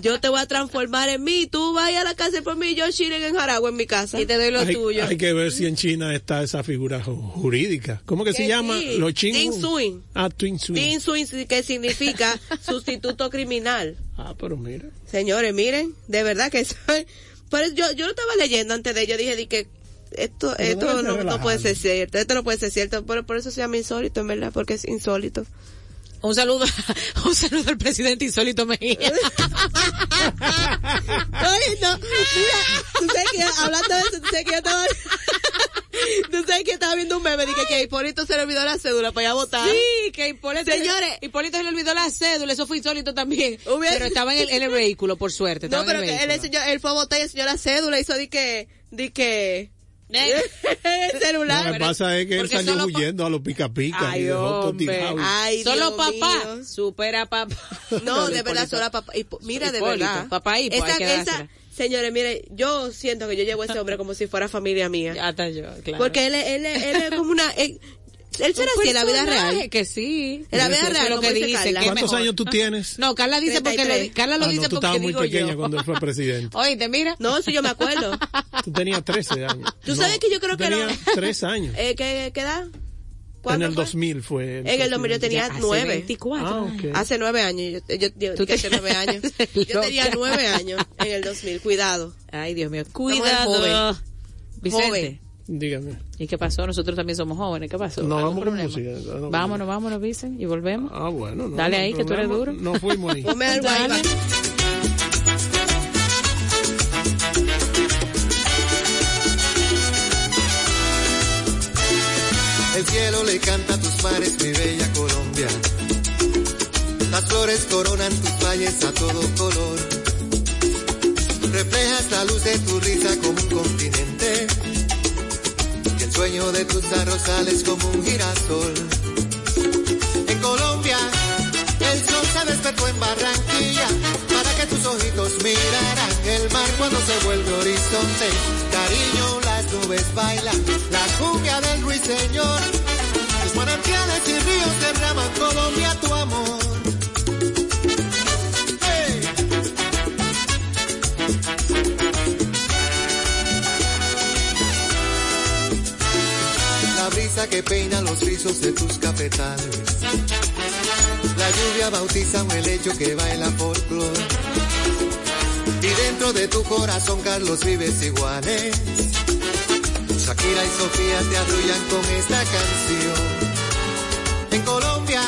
Speaker 4: Yo te voy a transformar en mí, tú vayas a la cárcel por mí, yo Shiren en Jaragua en mi casa. Y te doy lo
Speaker 5: Hay,
Speaker 4: tuyo.
Speaker 5: hay que ver si en China está esa figura ju- jurídica. ¿Cómo que se llama? Los chinos.
Speaker 4: Suin.
Speaker 5: Ah, Twin Swing.
Speaker 4: Ding Suin, que significa sustituto criminal.
Speaker 5: Ah, pero mira.
Speaker 4: Señores, miren, de verdad que soy, pero yo, yo lo estaba leyendo antes de ello, dije, di que esto, esto no, no puede ser cierto, esto no puede ser cierto, pero por eso se llama insólito, en verdad, porque es insólito.
Speaker 3: Un saludo, un saludo al presidente insólito Mejía.
Speaker 4: Oye, no, mira, tú sabes que, hablando de eso, tú sabes que yo estaba, tú sabes que estaba viendo un meme, dije que a Hipólito se le olvidó la cédula para ir a votar.
Speaker 3: Sí, que Hipólito,
Speaker 4: Señores.
Speaker 3: Hipólito se le olvidó la cédula, eso fue insólito también.
Speaker 4: Hubiera-
Speaker 3: Pero estaba en el, en el vehículo, por suerte.
Speaker 4: No, pero
Speaker 3: en el
Speaker 4: que él, enseñó, él fue a votar y enseñó la cédula, hizo di que, di que, el celular.
Speaker 5: Lo que pasa es que él salió huyendo a los pica pica
Speaker 3: Ay,
Speaker 5: y dejó todo
Speaker 3: hombre.
Speaker 5: tirado.
Speaker 4: Ay,
Speaker 3: Solo papá,
Speaker 4: mío.
Speaker 3: supera papá.
Speaker 4: No, de verdad, solo papá. Hipo- Mira, de verdad.
Speaker 3: papá dársela.
Speaker 4: señores, mire, yo siento que yo llevo a ese hombre como si fuera familia mía.
Speaker 3: Ya está yo, claro.
Speaker 4: Porque él, es- él, es- él es como una... Él, él será así en la vida real.
Speaker 3: Que sí.
Speaker 4: En la vida real,
Speaker 3: lo que
Speaker 4: dice
Speaker 5: ¿Cuántos años tú tienes?
Speaker 3: No, Carla dice porque lo,
Speaker 4: 33.
Speaker 3: Carla lo
Speaker 5: Ah, no,
Speaker 3: dice
Speaker 5: tú
Speaker 3: porque
Speaker 5: estabas muy
Speaker 3: digo
Speaker 5: pequeña
Speaker 3: yo.
Speaker 5: cuando él fue presidente.
Speaker 3: Oíste, mira.
Speaker 4: No, sí, yo me acuerdo.
Speaker 5: Tú tenías 13 años.
Speaker 4: Tú
Speaker 5: No,
Speaker 4: sabes que yo creo
Speaker 5: tú
Speaker 4: que no-
Speaker 5: tenías 3 años.
Speaker 4: eh, ¿qué, ¿Qué edad?
Speaker 5: En
Speaker 4: ¿Cuándo
Speaker 5: el
Speaker 4: fue?
Speaker 5: 2000 fue.
Speaker 4: En el 2000 yo tenía nueve.
Speaker 3: 24.
Speaker 5: Ah, ok.
Speaker 4: Hace nueve años. Yo, yo, yo-
Speaker 3: Tú te-
Speaker 4: hace nueve años. Yo tenía nueve años en el 2000. Cuidado.
Speaker 3: Ay, Dios mío. Cuidado.
Speaker 4: joven.
Speaker 3: Vicente.
Speaker 4: Joven.
Speaker 5: Dígame.
Speaker 3: ¿Y qué pasó? Nosotros también somos jóvenes. ¿Qué pasó?
Speaker 5: No,
Speaker 3: ¿Algún
Speaker 5: vamos con música. No, no,
Speaker 3: vámonos, vámonos, Vicente, y volvemos.
Speaker 5: Ah, bueno. No,
Speaker 3: Dale
Speaker 5: no
Speaker 3: ahí, que tú eres duro.
Speaker 5: No fuimos ahí.
Speaker 10: El cielo le canta a tus mares, mi bella Colombia. Las flores coronan tus valles a todo color. Reflejas la luz de tu risa como un continente. Sueño de tus arrozales como un girasol. En Colombia, el sol se despertó en Barranquilla para que tus ojitos miraran el mar cuando se vuelve horizonte. Cariño, las nubes bailan, la cumbia del ruiseñor. Que peina los rizos de tus cafetales. La lluvia bautiza un helecho que baila folclor. Y dentro de tu corazón Carlos vives iguales. Shakira y Sofía te arrullan con esta canción. En Colombia,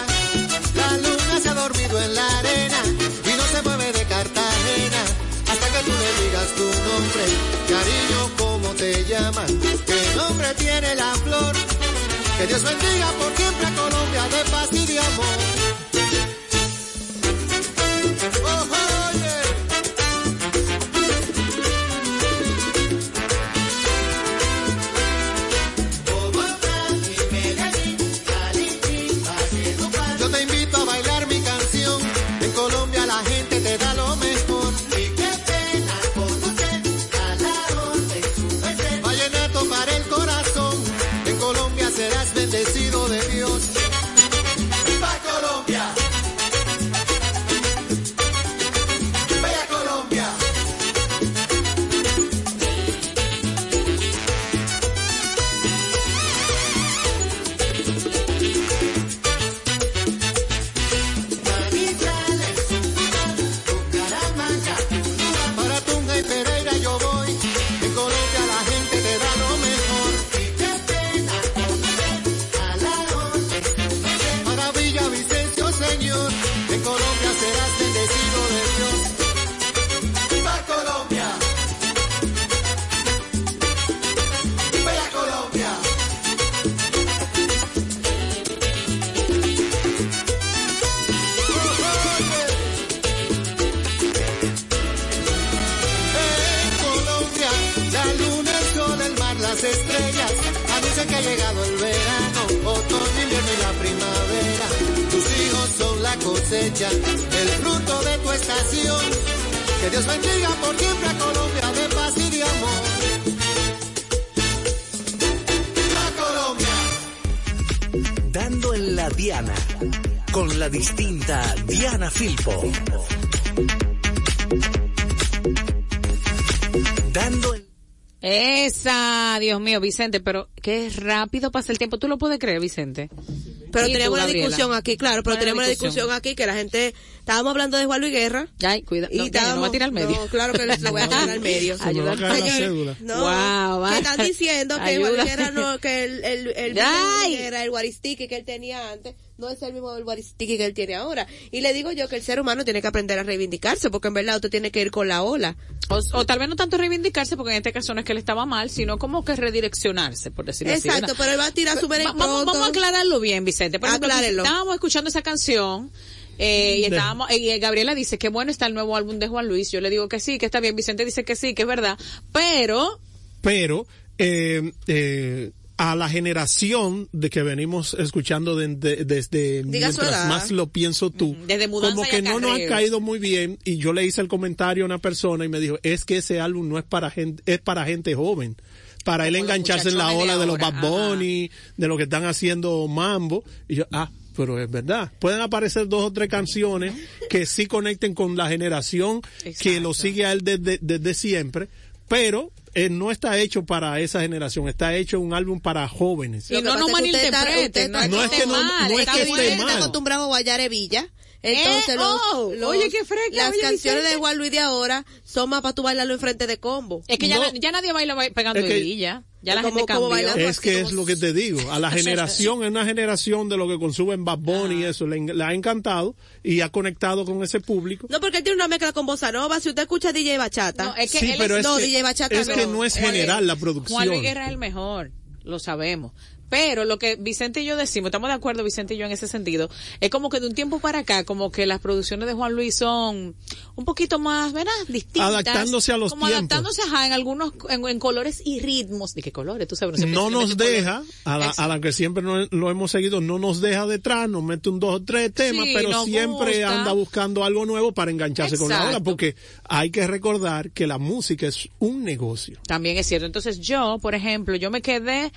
Speaker 10: la luna se ha dormido en la arena y no se mueve de Cartagena hasta que tú le digas tu nombre. Cariño, ¿cómo te llaman? ¿Qué nombre tiene la flor? Que Dios bendiga por siempre a Colombia de paz y de amor. Noticias anuncian que ha llegado el verano, otoño, invierno y la primavera. Tus hijos son la cosecha, el fruto de tu estación. Que Dios bendiga por siempre a Colombia de paz y de amor.
Speaker 2: Dando en la Diana. Con la distinta Diana Filpo.
Speaker 3: Esa, Dios mío, Vicente, pero qué rápido pasa el tiempo. ¿Tú lo puedes creer, Vicente?
Speaker 4: Pero
Speaker 3: ¿Y tú,
Speaker 4: tenemos una discusión aquí, claro, pero tenemos una
Speaker 3: discusión
Speaker 4: aquí que la gente, estábamos hablando de Juan Luis Guerra.
Speaker 3: Ay, cuida, no, ya, no va a
Speaker 4: estábamos-
Speaker 3: tirar al medio.
Speaker 4: No, claro que lo voy a tirar al medio.
Speaker 5: Se me va a caer la
Speaker 4: Porque-
Speaker 5: cédula.
Speaker 4: No,
Speaker 3: Wow,
Speaker 4: que están diciendo que Juan
Speaker 3: Ayuda.
Speaker 4: Luis Guerra no, que el, el, el, era el guaristiqui que él tenía antes, no es el mismo el guaristiqui que él tiene ahora. Y le digo yo que el ser humano tiene que aprender a reivindicarse, porque en verdad usted tiene que ir con la ola.
Speaker 3: O, o tal vez no tanto reivindicarse, porque en este caso no es que él estaba mal, sino como que redireccionarse, por decirlo así.
Speaker 4: Exacto, pero él va a tirar su
Speaker 3: Va-
Speaker 4: merengue
Speaker 3: vamos, vamos a aclararlo bien, Vicente. Por ejemplo,
Speaker 4: Aclárenlo.
Speaker 3: estábamos escuchando esa canción. Eh, y estábamos, y Gabriela dice que bueno está el nuevo álbum de Juan Luis. Yo le digo que sí, que está bien. Vicente dice que sí, que es verdad. Pero,
Speaker 5: pero eh, eh, a la generación de que venimos escuchando de- de- desde
Speaker 4: Diga
Speaker 5: mientras más lo pienso tú,
Speaker 3: desde
Speaker 5: como que no nos ha caído muy bien y yo le hice el comentario a una persona y me dijo, es que ese álbum no es para gente, es para gente joven. Para él
Speaker 3: Como
Speaker 5: engancharse en la
Speaker 3: de
Speaker 5: ola de, los Bad Bunny, de lo que están haciendo Mambo. Y yo, ah, pero es verdad. Pueden aparecer dos o tres canciones que sí conecten con la generación que lo sigue a él desde, desde siempre, pero él no está hecho para esa generación, está hecho un álbum para jóvenes.
Speaker 3: Y no nos malinterpreten, no es
Speaker 5: No
Speaker 3: que
Speaker 5: es que
Speaker 3: esté
Speaker 5: no-
Speaker 3: mal,
Speaker 5: no es que esté
Speaker 4: está acostumbrado a Guayare Villa. Entonces
Speaker 3: Eh,
Speaker 4: los,
Speaker 3: oh,
Speaker 4: los-
Speaker 3: oye, qué fresca,
Speaker 4: las
Speaker 3: oye,
Speaker 4: canciones
Speaker 3: Vicente.
Speaker 4: de Juan Luis de ahora son más para tu bailarlo enfrente de combo.
Speaker 3: es que ya,
Speaker 5: No.
Speaker 3: na- ya nadie baila ba- pegando
Speaker 5: Es que-
Speaker 3: hebilla. Ya la
Speaker 4: ¿Cómo-
Speaker 3: gente cambió.
Speaker 4: bailando?
Speaker 5: Es que es lo que te digo, a la generación, es una generación de lo que consumen Bad Bunny y eso, le, ha encantado y ha conectado con ese público.
Speaker 4: No, porque él tiene una mezcla con bossa nova. Si usted escucha DJ Bachata.
Speaker 3: No, es que
Speaker 5: sí,
Speaker 3: él
Speaker 5: pero
Speaker 3: es-
Speaker 5: es,
Speaker 4: no,
Speaker 5: que,
Speaker 4: DJ Bachata
Speaker 5: es
Speaker 4: no.
Speaker 5: que no es
Speaker 4: Juan-
Speaker 5: general la producción.
Speaker 3: Juan Luis Guerra es el mejor, lo sabemos. Pero lo que Vicente y yo decimos, estamos de acuerdo Vicente y yo en ese sentido, es como que de un tiempo para acá, como que las producciones de Juan Luis son un poquito más, ¿verdad? Distintas.
Speaker 5: Adaptándose a los
Speaker 3: como
Speaker 5: tiempos.
Speaker 3: adaptándose ajá, en algunos, en, en colores y ritmos. ¿De qué colores? Tú sabes.
Speaker 5: no nos deja, a la, a la que siempre no- lo hemos seguido, no nos deja detrás, nos mete un dos o tres temas,
Speaker 3: Sí,
Speaker 5: pero siempre
Speaker 3: gusta.
Speaker 5: anda buscando algo nuevo para engancharse con la ola, porque hay que recordar que la música es un negocio.
Speaker 3: También es cierto. Entonces yo, por ejemplo, yo me quedé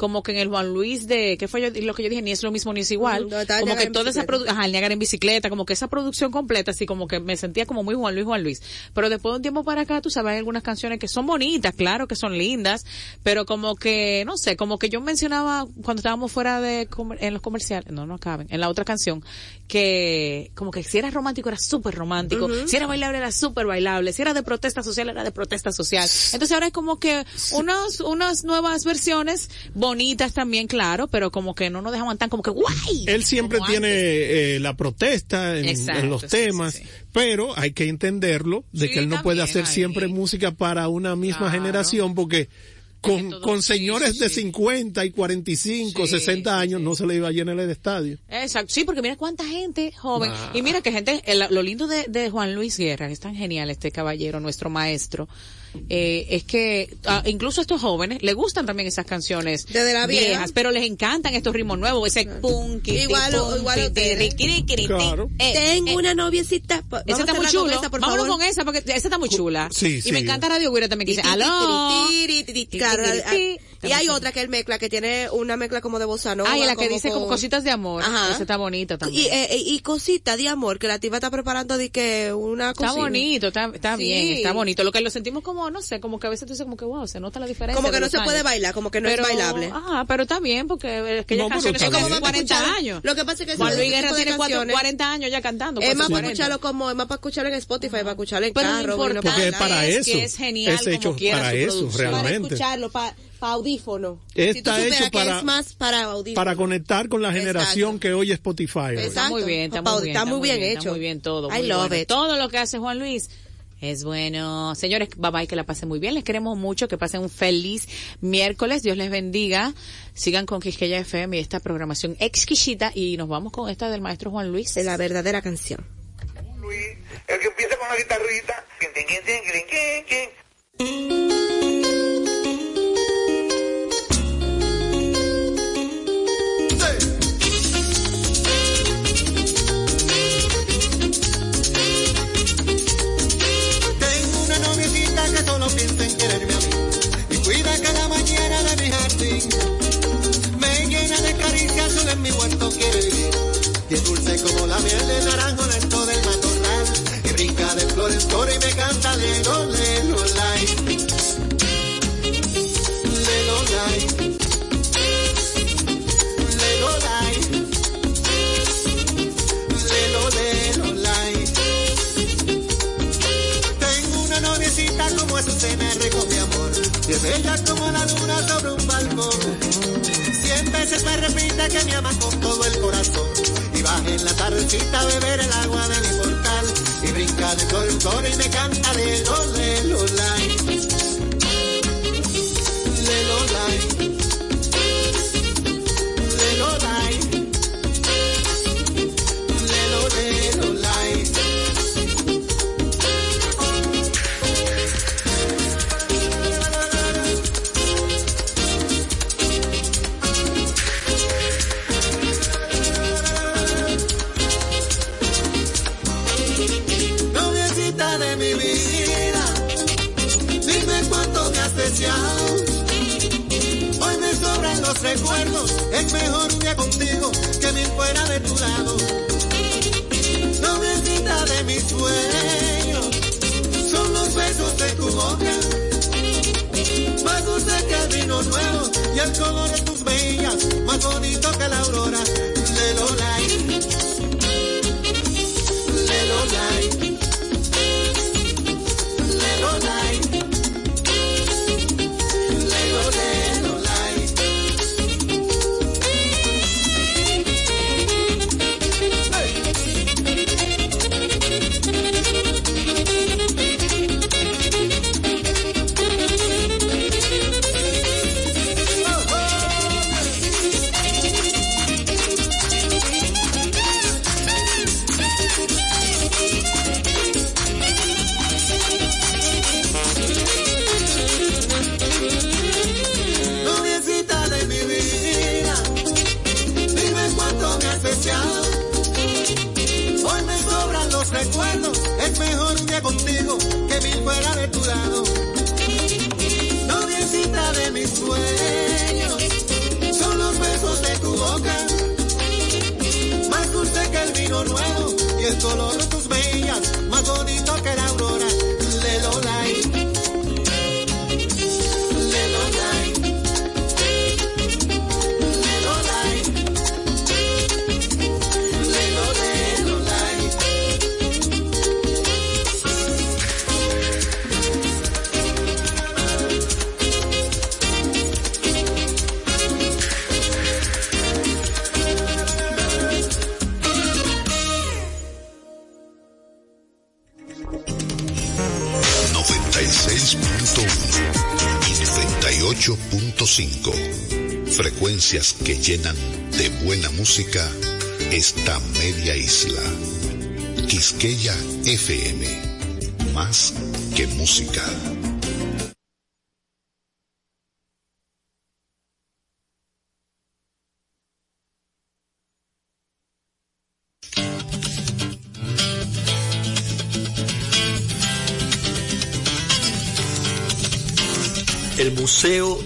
Speaker 3: como que en el Juan Luis de, ¿qué fue yo- lo que yo dije? Ni es lo mismo ni es igual.
Speaker 4: No,
Speaker 3: como que toda esa producción, ajá, el Niágara en bicicleta, como que esa producción completa, así como que me sentía como muy Juan Luis, Juan Luis. Pero después de un tiempo para acá, tú sabes, hay algunas canciones que son bonitas, claro que son lindas, pero como que, no sé, como que yo mencionaba cuando estábamos fuera de, comer- en los comerciales, no, no acaben, en la otra canción, que como que si era romántico era súper romántico, si era bailable era súper bailable, si era de protesta social era de protesta social. Entonces ahora es como que unos, unas nuevas versiones bonitas también, claro, pero como que no nos dejaban tan como que guay.
Speaker 5: Él siempre tiene eh, la protesta en,
Speaker 3: Exacto,
Speaker 5: en los
Speaker 3: sí,
Speaker 5: temas,
Speaker 3: sí, sí.
Speaker 5: pero hay que entenderlo de que él no puede hacer
Speaker 3: ahí.
Speaker 5: siempre música para una misma
Speaker 3: Claro.
Speaker 5: generación porque con, con señores de
Speaker 3: sí.
Speaker 5: 50 y 45,
Speaker 3: Sí,
Speaker 5: 60
Speaker 3: sí,
Speaker 5: años
Speaker 3: sí.
Speaker 5: no se le iba a llenar el estadio.
Speaker 3: Exacto, sí, porque mira cuánta gente joven.
Speaker 5: Ah.
Speaker 3: Y mira que gente, el- lo lindo de, de Juan Luis Guerra, que es tan genial este caballero, nuestro maestro, eh, es que ah, incluso a estos jóvenes le gustan también esas canciones
Speaker 4: Desde la vieja.
Speaker 3: viejas, pero les encantan estos ritmos nuevos, ese punk,
Speaker 4: Igual igual.
Speaker 5: Claro.
Speaker 4: Tengo una noviecita.
Speaker 3: Esa está muy
Speaker 4: esa, por
Speaker 3: Vámonos
Speaker 4: favor.
Speaker 3: con esa porque esa está muy chula.
Speaker 5: Sí,
Speaker 3: y
Speaker 5: sí.
Speaker 3: me encanta Radio Guira también que dice, aló.
Speaker 4: Claro. Y hay otra que él mezcla, que tiene una mezcla como de bossa nova.
Speaker 3: Ah, y la que dice como cositas de amor.
Speaker 4: Ajá.
Speaker 3: Esa está bonita
Speaker 4: Y,
Speaker 3: también.
Speaker 4: eh, eh, y cosita de amor, que la tipa está preparando de que una
Speaker 3: Está
Speaker 4: cocina.
Speaker 3: bonito, está, está
Speaker 4: Sí.
Speaker 3: bien, está bonito. Lo que lo sentimos como, no sé, como que a veces tú dices como que wow, se nota la diferencia.
Speaker 4: Como que no se puede bailar, como que no
Speaker 3: pero,
Speaker 4: es bailable.
Speaker 3: Ah, pero está bien porque es que
Speaker 5: No,
Speaker 3: ya
Speaker 5: pero
Speaker 3: canciones
Speaker 5: está
Speaker 3: son como
Speaker 4: Como para
Speaker 3: 40
Speaker 4: escuchar-
Speaker 3: años.
Speaker 4: Lo que pasa es que
Speaker 3: Juan
Speaker 4: ese
Speaker 3: Luis Guerra tiene cuatro-
Speaker 4: canciones-
Speaker 3: 40 años ya cantando.
Speaker 4: Es más para
Speaker 3: 40.
Speaker 4: escucharlo como, es más para escucharlo en Spotify, para escucharlo en
Speaker 3: Pero lo
Speaker 4: carro.
Speaker 5: Porque es para
Speaker 3: es
Speaker 5: eso.
Speaker 3: que es genial
Speaker 5: es hecho
Speaker 3: como quiera
Speaker 5: para
Speaker 3: su
Speaker 5: eso,
Speaker 3: producción.
Speaker 4: para
Speaker 5: realmente.
Speaker 4: escucharlo, para audífono.
Speaker 5: Está
Speaker 4: si tú supieras
Speaker 5: hecho
Speaker 4: que
Speaker 5: para-
Speaker 4: es más para audífono.
Speaker 5: Para conectar con la generación
Speaker 4: Exacto.
Speaker 5: que oye Spotify. hoy.
Speaker 4: Exacto.
Speaker 3: Está muy bien, está
Speaker 4: Pa-
Speaker 3: muy bien.
Speaker 4: está muy bien
Speaker 3: Está
Speaker 4: hecho.
Speaker 3: muy bien todo.
Speaker 4: I
Speaker 3: muy
Speaker 4: love
Speaker 3: bueno.
Speaker 4: it.
Speaker 3: Todo lo que hace Juan Luis. Es bueno. Señores, bye bye, que la pasen muy bien. Les queremos mucho, que pasen un feliz miércoles. Dios les bendiga. Sigan con Quisqueya FM y esta programación exquisita. Y nos vamos con esta del maestro Juan Luis.
Speaker 4: De la verdadera canción.
Speaker 11: Luis, el que empieza con la guitarrita.
Speaker 12: solo piensa en quererme a mí. Y cuida cada mañana de mi jardín. Me llena de caricias, solo en mi huerto quiere vivir. Y es dulce como la miel de naranjo dentro del matorral. Y brinca de flores, flor y me canta de gole. Si es bella como la luna sobre un balcón. Cien veces me repita que me ama con todo el corazón. Y baje en la tardecita a beber el agua de mi. Y brinca de coro y me canta de lole,
Speaker 10: lola. 98.5. Frecuencias que llenan de buena música esta media isla. Quisqueya FM. Más que música.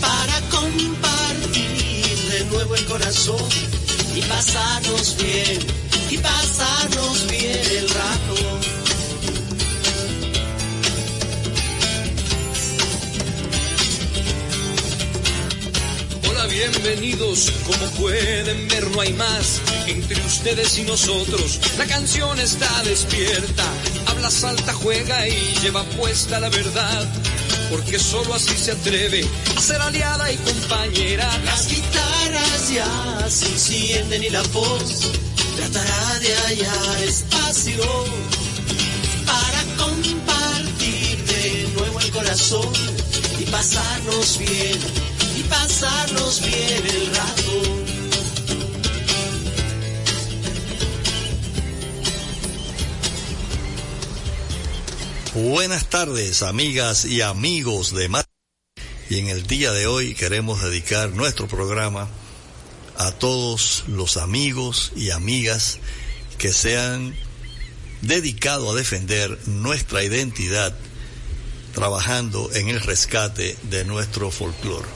Speaker 12: para compartir de nuevo el corazón y pasarnos bien, y pasarnos bien el rato.
Speaker 13: Hola, bienvenidos, como pueden ver no hay más entre ustedes y nosotros. La canción está despierta, habla, salta, juega y lleva puesta la verdad. Porque solo así se atreve a ser aliada y compañera.
Speaker 12: Las guitarras ya se encienden y la voz tratará de hallar espacio para compartir de nuevo el corazón y pasarnos bien, y pasarnos bien el rato.
Speaker 14: Buenas tardes, amigas y amigos de Mar. Y en el día de hoy queremos dedicar nuestro programa a todos los amigos y amigas que se han dedicado a defender nuestra identidad trabajando en el rescate de nuestro folclore.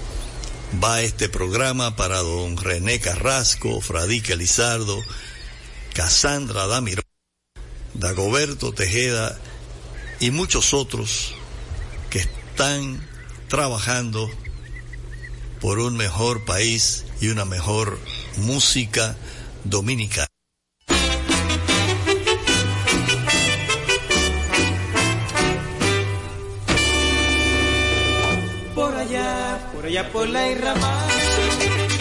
Speaker 14: va este programa para don René Carrasco, Fradique Lizardo, Cassandra Damiro, Dagoberto Tejeda y muchos otros que están trabajando por un mejor país y una mejor música dominicana.
Speaker 15: Por allá, por allá por la irrama,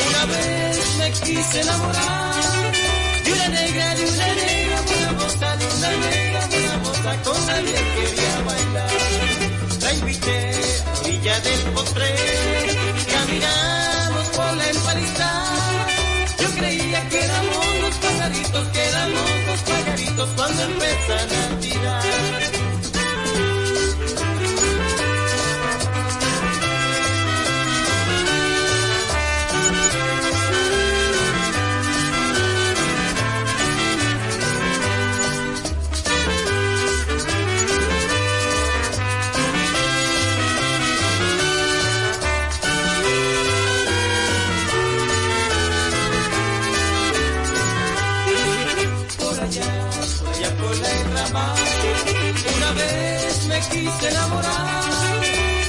Speaker 15: una vez me quise enamorar de una negra, de una negra, buena moza, de una negra, buena moza, con nadie Una vez me quise enamorar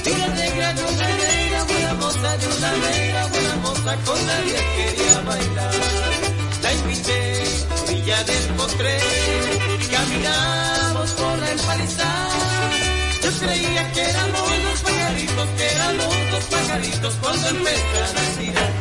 Speaker 15: de una negra, una negra, buena moza, de una negra, buena moza, con nadie quería bailar. La invité orilla del potrero, caminamos por la empalizada. Yo creía que éramos los pajaritos, que éramos los pajaritos cuando empezaron a tirar.